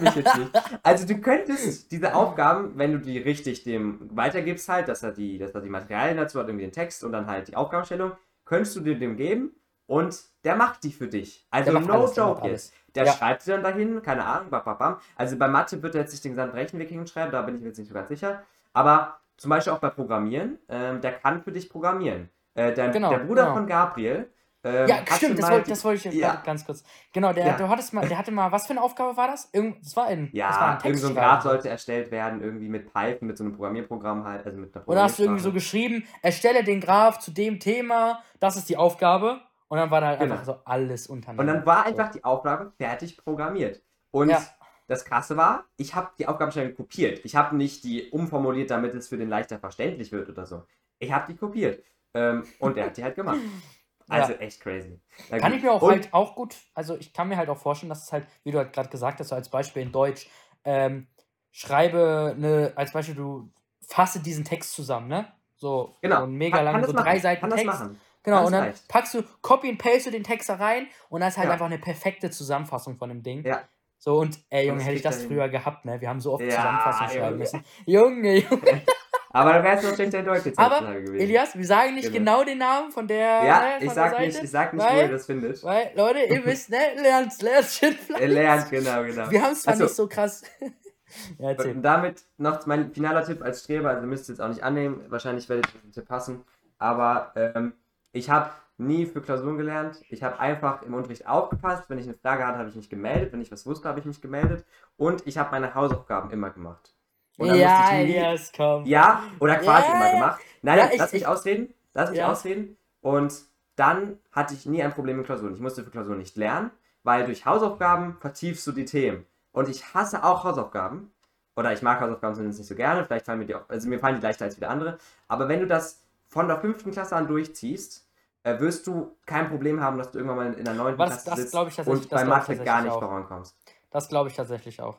Mich jetzt nicht. Also du könntest diese Aufgaben, wenn du die richtig dem weitergibst halt, dass er die, dass er die Materialien dazu hat, irgendwie den Text und dann halt die Aufgabenstellung, könntest du dir dem geben und der macht die für dich. Also no joke alles. Der Ja. schreibt sie dann dahin, keine Ahnung, bam, bam, bam. Also bei Mathe wird er jetzt nicht den gesamten Rechenweg hinschreiben, da bin ich mir jetzt nicht so ganz sicher. Aber zum Beispiel auch bei Programmieren, ähm, der kann für dich programmieren. Äh, der, Genau, der Bruder genau. von Gabriel. Ähm, Ja, stimmt, das wollte, das wollte ich jetzt ja. ganz kurz. Genau, der, Ja. du hattest mal, der hatte mal, was für eine Aufgabe war das? Irgend, das war ein, das war Ja, ein irgend so ein. Graph sollte erstellt werden, irgendwie mit Python, mit so einem Programmierprogramm halt, also mit einer da hast du irgendwie so geschrieben, erstelle den Graph zu dem Thema, das ist die Aufgabe. Und dann war da halt Genau. einfach so alles untereinander. Und dann war einfach die Aufgabe fertig programmiert. Und Ja. das Krasse war, ich habe die Aufgabe schnell kopiert. Ich habe nicht die umformuliert, damit es für den leichter verständlich wird oder so. Ich habe die kopiert. Ähm, und der hat die halt gemacht. Also echt crazy. Na Kann gut. ich mir auch und, halt auch gut, also ich kann mir halt auch vorstellen, dass es halt, wie du halt gerade gesagt hast, so als Beispiel in Deutsch, ähm, schreibe eine, als Beispiel, du fasse diesen Text zusammen, ne? So, Genau. so ein mega Kann- kann langen, das so machen, drei Seiten kann das Text. machen. Genau, und dann leicht. packst du, copy and paste den Text da rein und das ist halt Ja. einfach eine perfekte Zusammenfassung von dem Ding. Ja. So, und ey, Junge, hätte ich das er hin. früher gehabt, ne? Wir haben so oft Ja, Zusammenfassungen schreiben Junge. müssen. Junge, Junge. Aber dann wärst du noch schlechter in Deutsch jetzt Aber. Elias, wir sagen nicht Genau. genau den Namen von der, ja, ne, ich von sag der nicht, Seite. ich sag nicht, wo weil- ihr das findet. Weil, Leute, ihr wisst, ne? Lernt, lernt Ihr lernt, genau, genau. Wir haben es zwar Achso. nicht so krass. ja, erzähl. Und damit noch mein finaler Tipp als Streber, also müsst ihr jetzt auch nicht annehmen, wahrscheinlich werdet ihr den Tipp passen, aber ähm, ich habe nie für Klausuren gelernt. Ich habe einfach im Unterricht aufgepasst. Wenn ich eine Frage hatte, habe ich mich gemeldet. Wenn ich was wusste, habe ich mich gemeldet. Und ich habe meine Hausaufgaben immer gemacht. Und dann Ja, musste ich nie, Elias, komm. ja, oder quasi Ja. immer gemacht. Nein, Ja, nein, ich- lass mich ich- ausreden. Lass mich Ja. ausreden. Und dann hatte ich nie ein Problem mit Klausuren. Ich musste für Klausuren nicht lernen, weil durch Hausaufgaben vertiefst du die Themen. Und ich hasse auch Hausaufgaben. Oder ich mag Hausaufgaben zumindest nicht so gerne. Vielleicht fallen mir die auch, also mir fallen die leichter als wieder andere. Aber wenn du das von der fünften Klasse an durchziehst, äh, wirst du kein Problem haben, dass du irgendwann mal in der neunten Was- Klasse das sitzt tatsächlich- und das bei Mathe gar nicht auch. vorankommst. Das glaube ich tatsächlich auch.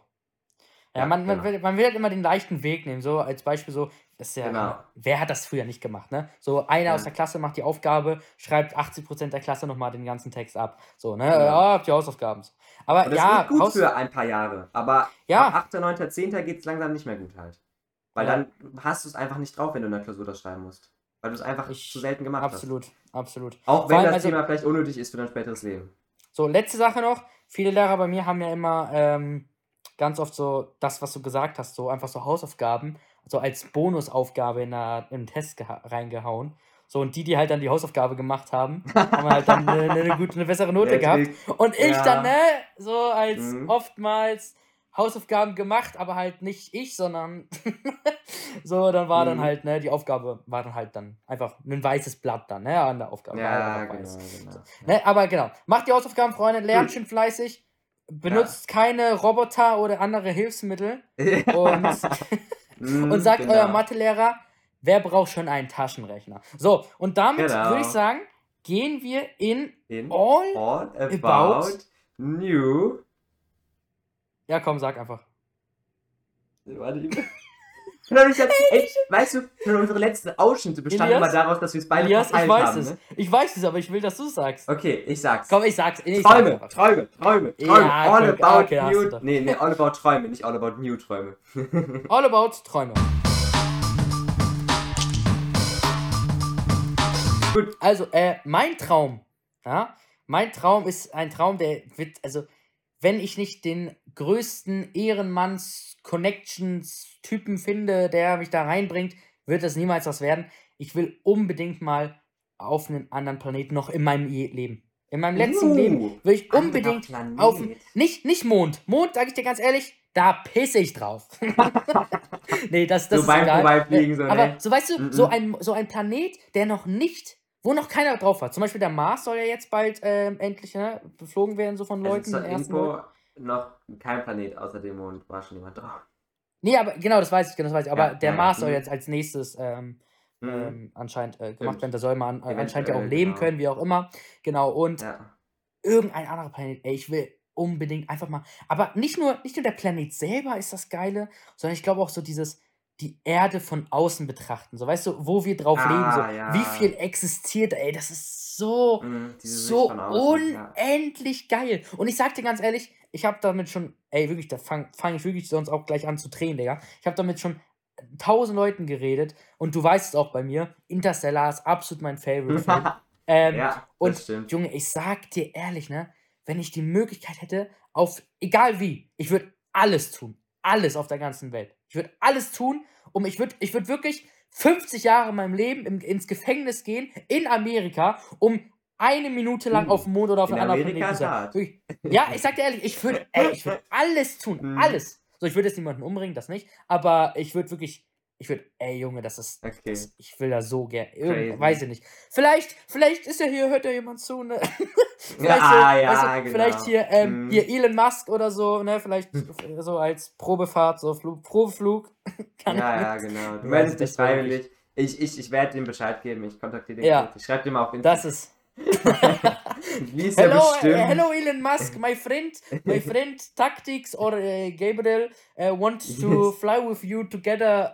Ja, Ja, man, man, genau. will, man will halt immer den leichten Weg nehmen. So als Beispiel so, das ist ja, Genau. wer hat das früher nicht gemacht, ne? So einer Ja. aus der Klasse macht die Aufgabe, schreibt 80% der Klasse nochmal den ganzen Text ab. So, ne? Genau. Ja, habt ihr Hausaufgaben. Aber Und das ja, gut Haus für ein paar Jahre. Aber Ja. ab 8., 9., 10. geht es langsam nicht mehr gut halt. Weil Ja. dann hast du es einfach nicht drauf, wenn du in der Klausur das schreiben musst. Weil du es einfach Ich- zu selten gemacht absolut, absolut. hast. Auch Vor wenn das also- Thema vielleicht unnötig ist für dein späteres Leben. So, letzte Sache noch. Viele Lehrer bei mir haben ja immer ähm, ganz oft so das, was du gesagt hast, so einfach so Hausaufgaben, so als Bonusaufgabe in der, im Test geha- reingehauen. So, und die, die halt dann die Hausaufgabe gemacht haben, haben halt dann eine, eine, gute, eine bessere Note gehabt. Und ich Ja. dann, ne, so als Mhm. oftmals Hausaufgaben gemacht, aber halt nicht ich, sondern so, dann war dann Mhm. halt, ne, die Aufgabe war dann halt dann einfach ein weißes Blatt dann, ne, an der Aufgabe. Ja, genau, weiß. genau. Ne, aber genau. Macht die Hausaufgaben, Freunde, lernt Gut. schön fleißig. Benutzt keine Roboter oder andere Hilfsmittel. Und, Mhm, und sagt genau. euer Mathelehrer, wer braucht schon einen Taschenrechner? So, und damit Genau. würde ich sagen, gehen wir in In all. all about, about- new. Ja, komm, sag einfach. Warte, ich- ey, weißt du, schon unsere letzten Ausschnitte bestanden Elias? immer daraus, dass wir es beide Elias, ich weiß haben. es. Ne? Ich weiß es, aber ich will, dass du es sagst. Okay, ich sag's. Komm, ich sag's. Ich sag's Träume, einfach. Träume, Träume, Träume. Ja, all about okay, new. Nee, nee, all about Träume, nicht all about new Träume. All about Träume. Gut. Also, äh, mein Traum, ja, mein Traum ist ein Traum, der wird, also, wenn ich nicht den größten Ehrenmanns-Connections-Typen finde, der mich da reinbringt, wird das niemals was werden. Ich will unbedingt mal auf einen anderen Planeten noch in meinem Leben. In meinem letzten Uh, Leben will ich unbedingt Planet. auf nicht nicht Mond. Mond, sag ich dir ganz ehrlich, da pisse ich drauf. nee, das, das So ist egal. Vorbeifliegen, so, Aber ne? so weißt du, Mhm. so ein so ein Planet, der noch nicht, wo noch keiner drauf war. Zum Beispiel der Mars soll ja jetzt bald ähm, endlich ne, beflogen werden, so von Leuten, also Info, noch kein Planet außer dem Mond war schon jemand drauf. Nee, aber genau, das weiß ich, genau, das weiß ich. Aber Ja, der ja, Mars ja, soll mhm. jetzt als nächstes ähm, Mhm. ähm, anscheinend äh, gemacht werden. Da soll man äh, anscheinend ja auch leben genau. können, wie auch immer. Genau, und irgendein anderer Planet, ey, ich will unbedingt einfach mal. Aber nicht nur, nicht nur der Planet selber ist das Geile, sondern ich glaube auch so dieses, die Erde von außen betrachten. So, weißt du, wo wir drauf Ah, leben, so, ja. wie viel existiert, ey, das ist so, Sicht so außen, ja. unendlich geil. Und ich sag dir ganz ehrlich, ich habe damit schon, ey, wirklich, da fange fang ich wirklich sonst auch gleich an zu drehen, Digga. Ich habe damit schon tausend Leuten geredet und du weißt es auch bei mir, Interstellar ist absolut mein Favorite-Film. Ähm, Ja, und stimmt. Junge, ich sag dir ehrlich, ne, wenn ich die Möglichkeit hätte, auf egal wie, ich würde alles tun. Alles auf der ganzen Welt. Ich würde alles tun, um ich würde ich würd wirklich 50 Jahre in meinem Leben im, ins Gefängnis gehen in Amerika, um eine Minute lang Uh, auf dem Mond oder auf in einem anderen Planeten zu sein. Ja, ich sag dir ehrlich, ich würde ich würd alles tun. Mhm. Alles. So, ich würde jetzt niemanden umbringen, das nicht. Aber ich würde wirklich, ich würde, ey Junge, das ist, Okay. das, ich will da so gerne, Crazy. weiß ich nicht. Vielleicht, vielleicht ist ja hier, hört ja jemand zu, ne? vielleicht Ja, so, ja, weißt du, genau. vielleicht hier, ähm, Mhm. hier Elon Musk oder so, ne? Vielleicht so als Probefahrt, so Flug, Probeflug. Ja, ja, genau. Du meldest dich freiwillig. Ich, ich, ich werde ihm Bescheid geben. Ich kontaktiere den Ja. Ich schreibe dir mal auf Instagram. Das ist. Ja Hello, uh, hello Elon Musk, my friend, my friend Tactics or uh, Gabriel uh, wants to fly with you together.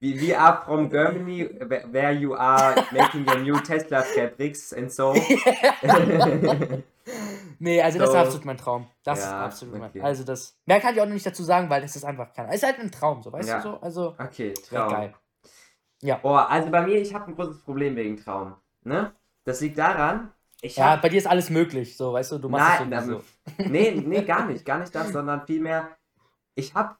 We, we are from Germany, where you are making your new Tesla fabrics and so. nee, also das ist So. absolut mein Traum. Das ist Ja, absolut okay. mein Also das. Mehr kann ich auch noch nicht dazu sagen, weil das ist einfach keiner. Es ist halt ein Traum, so, weißt Ja. du so? Also, Okay, Traum. geil. Ja. Boah, also bei mir, ich habe ein großes Problem wegen Traum. Ne? Das liegt daran, ich Ja, bei dir ist alles möglich, so, weißt du, du machst Nein, es sowieso. Nee, nee, gar nicht, gar nicht das, sondern vielmehr, ich habe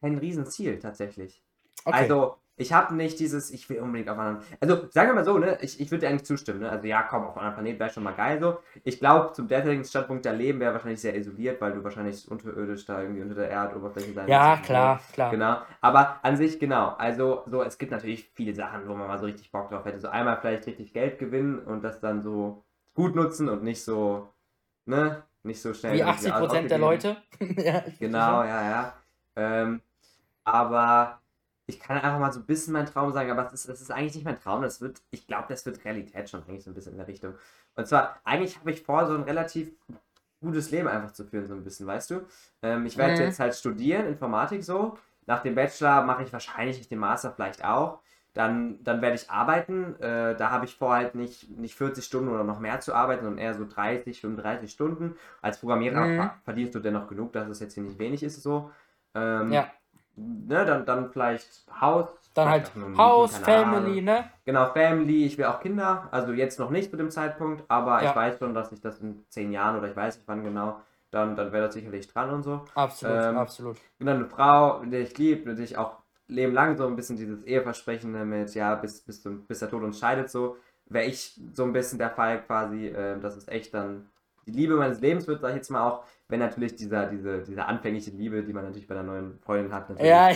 kein Riesenziel tatsächlich. Okay. Also, ich habe nicht dieses, ich will unbedingt auf einen anderen. Also, sagen wir mal so, ne? Ich, ich würde dir eigentlich zustimmen, ne? Also, ja, komm, auf einen anderen Planet wäre schon mal geil so. Ich glaube, zum derzeitigen Standpunkt der Leben wäre wahrscheinlich sehr isoliert, weil du wahrscheinlich unterirdisch da irgendwie unter der Erdoberfläche sein ja, müsstest, klar, klar. Genau, aber an sich genau. Also so, es gibt natürlich viele Sachen, wo man mal so richtig Bock drauf hätte. So einmal vielleicht richtig Geld gewinnen und das dann so gut nutzen und nicht so, ne, nicht so schnell. Wie irgendwie 80 alles Prozent der. Leute. ja, Genau, ja, ja. Ähm, aber ich kann einfach mal so ein bisschen meinen Traum sagen, aber es ist, es ist eigentlich nicht mein Traum. Das wird, ich glaube, das wird Realität schon eigentlich so ein bisschen in der Richtung. Und zwar, eigentlich habe ich vor, so ein relativ gutes Leben einfach zu führen, so ein bisschen, weißt du? Ähm, ich werde Mhm. jetzt halt studieren, Informatik so. Nach dem Bachelor mache ich wahrscheinlich den Master, vielleicht auch. Dann, dann werde ich arbeiten. Äh, da habe ich vor, halt nicht, nicht 40 Stunden oder noch mehr zu arbeiten, sondern eher so 30, 35 Stunden. Als Programmierer Mhm. ver- verdienst du dennoch genug, dass es jetzt hier nicht wenig ist, so. Ähm, Ja. Ne, dann, dann vielleicht Haus. Dann halt Haus, Family, ne? Genau, Family, ich will auch Kinder. Also jetzt noch nicht zu dem Zeitpunkt, aber Ja. ich weiß schon, dass ich das in zehn Jahren oder ich weiß nicht wann genau, dann, dann wäre das sicherlich dran und so. Absolut, Ähm, absolut. Und dann eine Frau, die ich liebe, die ich auch Leben lang so ein bisschen dieses Eheversprechen mit, ja, bis, bis, zum, bis der Tod uns scheidet, so, wäre ich so ein bisschen der Fall quasi, äh, dass es echt dann die Liebe meines Lebens wird, sag ich jetzt mal auch, wenn natürlich dieser, diese, diese anfängliche Liebe, die man natürlich bei der neuen Freundin hat, natürlich, Ja,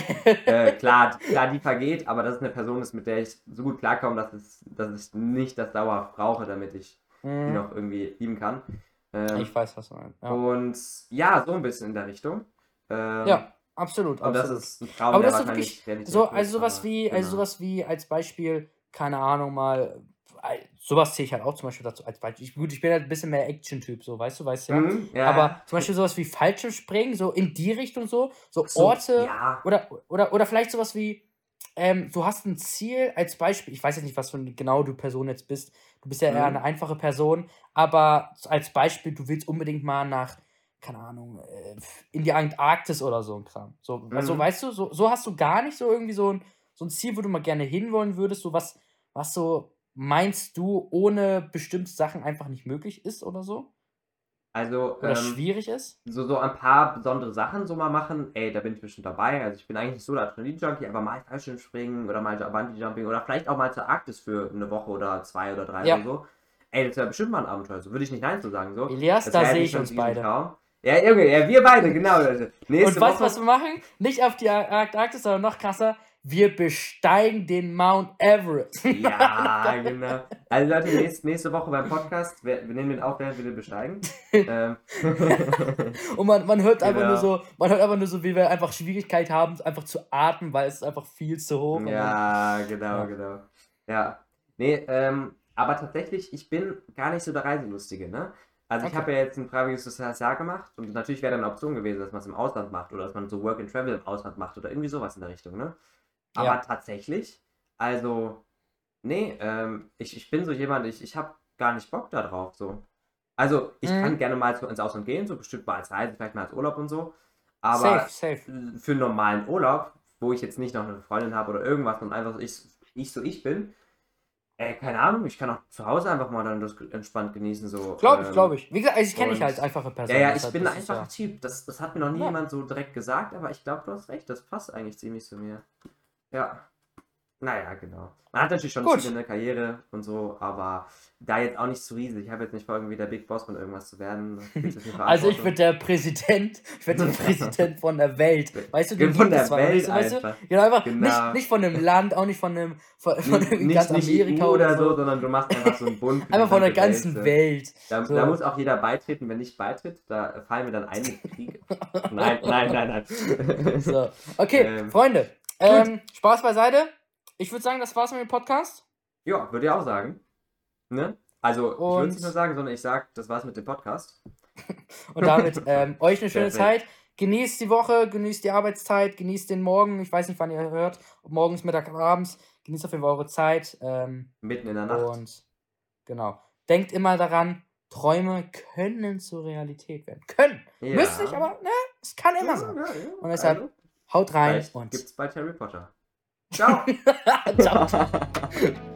äh, klar, klar, die vergeht, aber dass es eine Person ist, mit der ich so gut klarkomme, dass, es, dass ich nicht das dauerhaft brauche, damit ich die Mhm. noch irgendwie lieben kann. Ähm, ich weiß, was du meinst. Ja, Und ja, so ein bisschen in der Richtung. Ähm, ja absolut, und das absolut. ist ein Traum, Aber das ist wirklich So, also sowas aber wie, also genau. sowas wie als Beispiel, keine Ahnung, mal, äh, sowas zähle ich halt auch zum Beispiel dazu als Beispiel. Ich, gut, ich bin halt ein bisschen mehr Action-Typ, so, weißt du, weißt du ja. Mhm, ja, Aber zum Beispiel sowas wie Fallschirmspringen, so in die Richtung so, so, so, Orte Ja, oder, oder, oder vielleicht sowas wie, ähm, du hast ein Ziel als Beispiel, ich weiß jetzt nicht, was für eine genau du Person jetzt bist, du bist ja eher Mhm. eine einfache Person, aber als Beispiel, du willst unbedingt mal nach, keine Ahnung, äh, in die Antarktis oder so ein Kram. So, also Mhm. weißt du, so, so hast du gar nicht so irgendwie so ein, so ein Ziel, wo du mal gerne hinwollen würdest, so was, was so meinst du, ohne bestimmte Sachen einfach nicht möglich ist oder so? also Oder ähm, schwierig ist? so, so ein paar besondere Sachen so mal machen, ey, da bin ich bestimmt dabei. Also ich bin eigentlich nicht so der Adrenalin-Junkie, aber mal Fallschirmspringen oder mal Bungee-Jumping oder vielleicht auch mal zur Arktis für eine Woche oder zwei oder drei Ja. oder so. Ey, das wäre bestimmt mal ein Abenteuer, so würde ich nicht Nein zu sagen, so. Elias, Das da sehe ich uns beide. Riesentraum. Ja, Junge, ja, wir beide, genau. Leute. Nächste Und weißt du, was wir machen? Nicht auf die Ar- Antarktis, sondern noch krasser. Wir besteigen den Mount Everest. Ja, genau. Also Leute, nächste, nächste Woche beim Podcast, wir, wir nehmen den auf, während wir den besteigen. ähm. Und man, man hört einfach Genau. nur so, man hört einfach nur so, wie wir einfach Schwierigkeit haben, einfach zu atmen, weil es einfach viel zu hoch. Ja, genau, Ja. genau. Ja. Nee, ähm, aber tatsächlich, ich bin gar nicht so der Reiselustige, ne? Also ich Okay. habe ja jetzt ein freiwilliges soziales Jahr gemacht und natürlich wäre dann eine Option gewesen, dass man es im Ausland macht oder dass man so Work and Travel im Ausland macht oder irgendwie sowas in der Richtung, ne? Aber Ja. tatsächlich, also, nee, ähm, ich, ich bin so jemand, ich, ich habe gar nicht Bock da drauf, so. Also, ich Mhm. kann gerne mal ins Ausland gehen, so bestimmt mal als Reise, vielleicht mal als Urlaub und so. Aber safe, safe. für einen normalen Urlaub, wo ich jetzt nicht noch eine Freundin habe oder irgendwas und einfach ich, ich so ich bin, Ey, keine Ahnung, ich kann auch zu Hause einfach mal dann das entspannt genießen. So, Glaube ich, ähm, glaube ich. Wie gesagt, also ich kenne dich als einfache Person. Ja, ja, ich deshalb bin ein einfacher Typ. Das, das hat mir noch nie Ja. jemand so direkt gesagt, aber ich glaube, du hast recht. Das passt eigentlich ziemlich zu mir. Ja. Naja, genau. Man hat natürlich schon Gut. Ziele in der Karriere und so, aber da jetzt auch nicht zu riesig. Ich habe jetzt nicht vor, irgendwie der Big Boss von irgendwas zu werden. Also ich bin der Präsident, ich bin der Präsident von der Welt. Weißt du, den von der noch Welt weißt du? einfach. Genau, einfach Genau. nicht, nicht von einem Land, auch nicht von einem von, von Nicht, ganz nicht Amerika oder so, so. sondern du machst einfach so einen Bund. Einfach von der ganzen so. Welt. Da, So. da muss auch jeder beitreten. Wenn nicht beitritt, da fallen wir dann ein mit Krieg. nein, nein, nein, nein. So. Okay, Ähm, Freunde, ähm, Spaß beiseite. Ich würde sagen, das war's mit dem Podcast. Ja, würde ich auch sagen. Ne? Also, ich würde Und- es nicht nur sagen, sondern ich sage, das war's mit dem Podcast. Und damit ähm, euch eine schöne Perfekt. Zeit. Genießt die Woche, genießt die Arbeitszeit, genießt den Morgen. Ich weiß nicht, wann ihr hört. Ob morgens, Mittag, abends. Genießt auf jeden Fall eure Zeit. Ähm, Mitten in der Nacht. und genau. Denkt immer daran, Träume können zur Realität werden. Können. Ja. Müsst nicht, aber ne, es kann immer ja, sein. ja. Und deshalb also, Haut rein und gibt's bald Harry Potter. Ciao! ciao, ciao.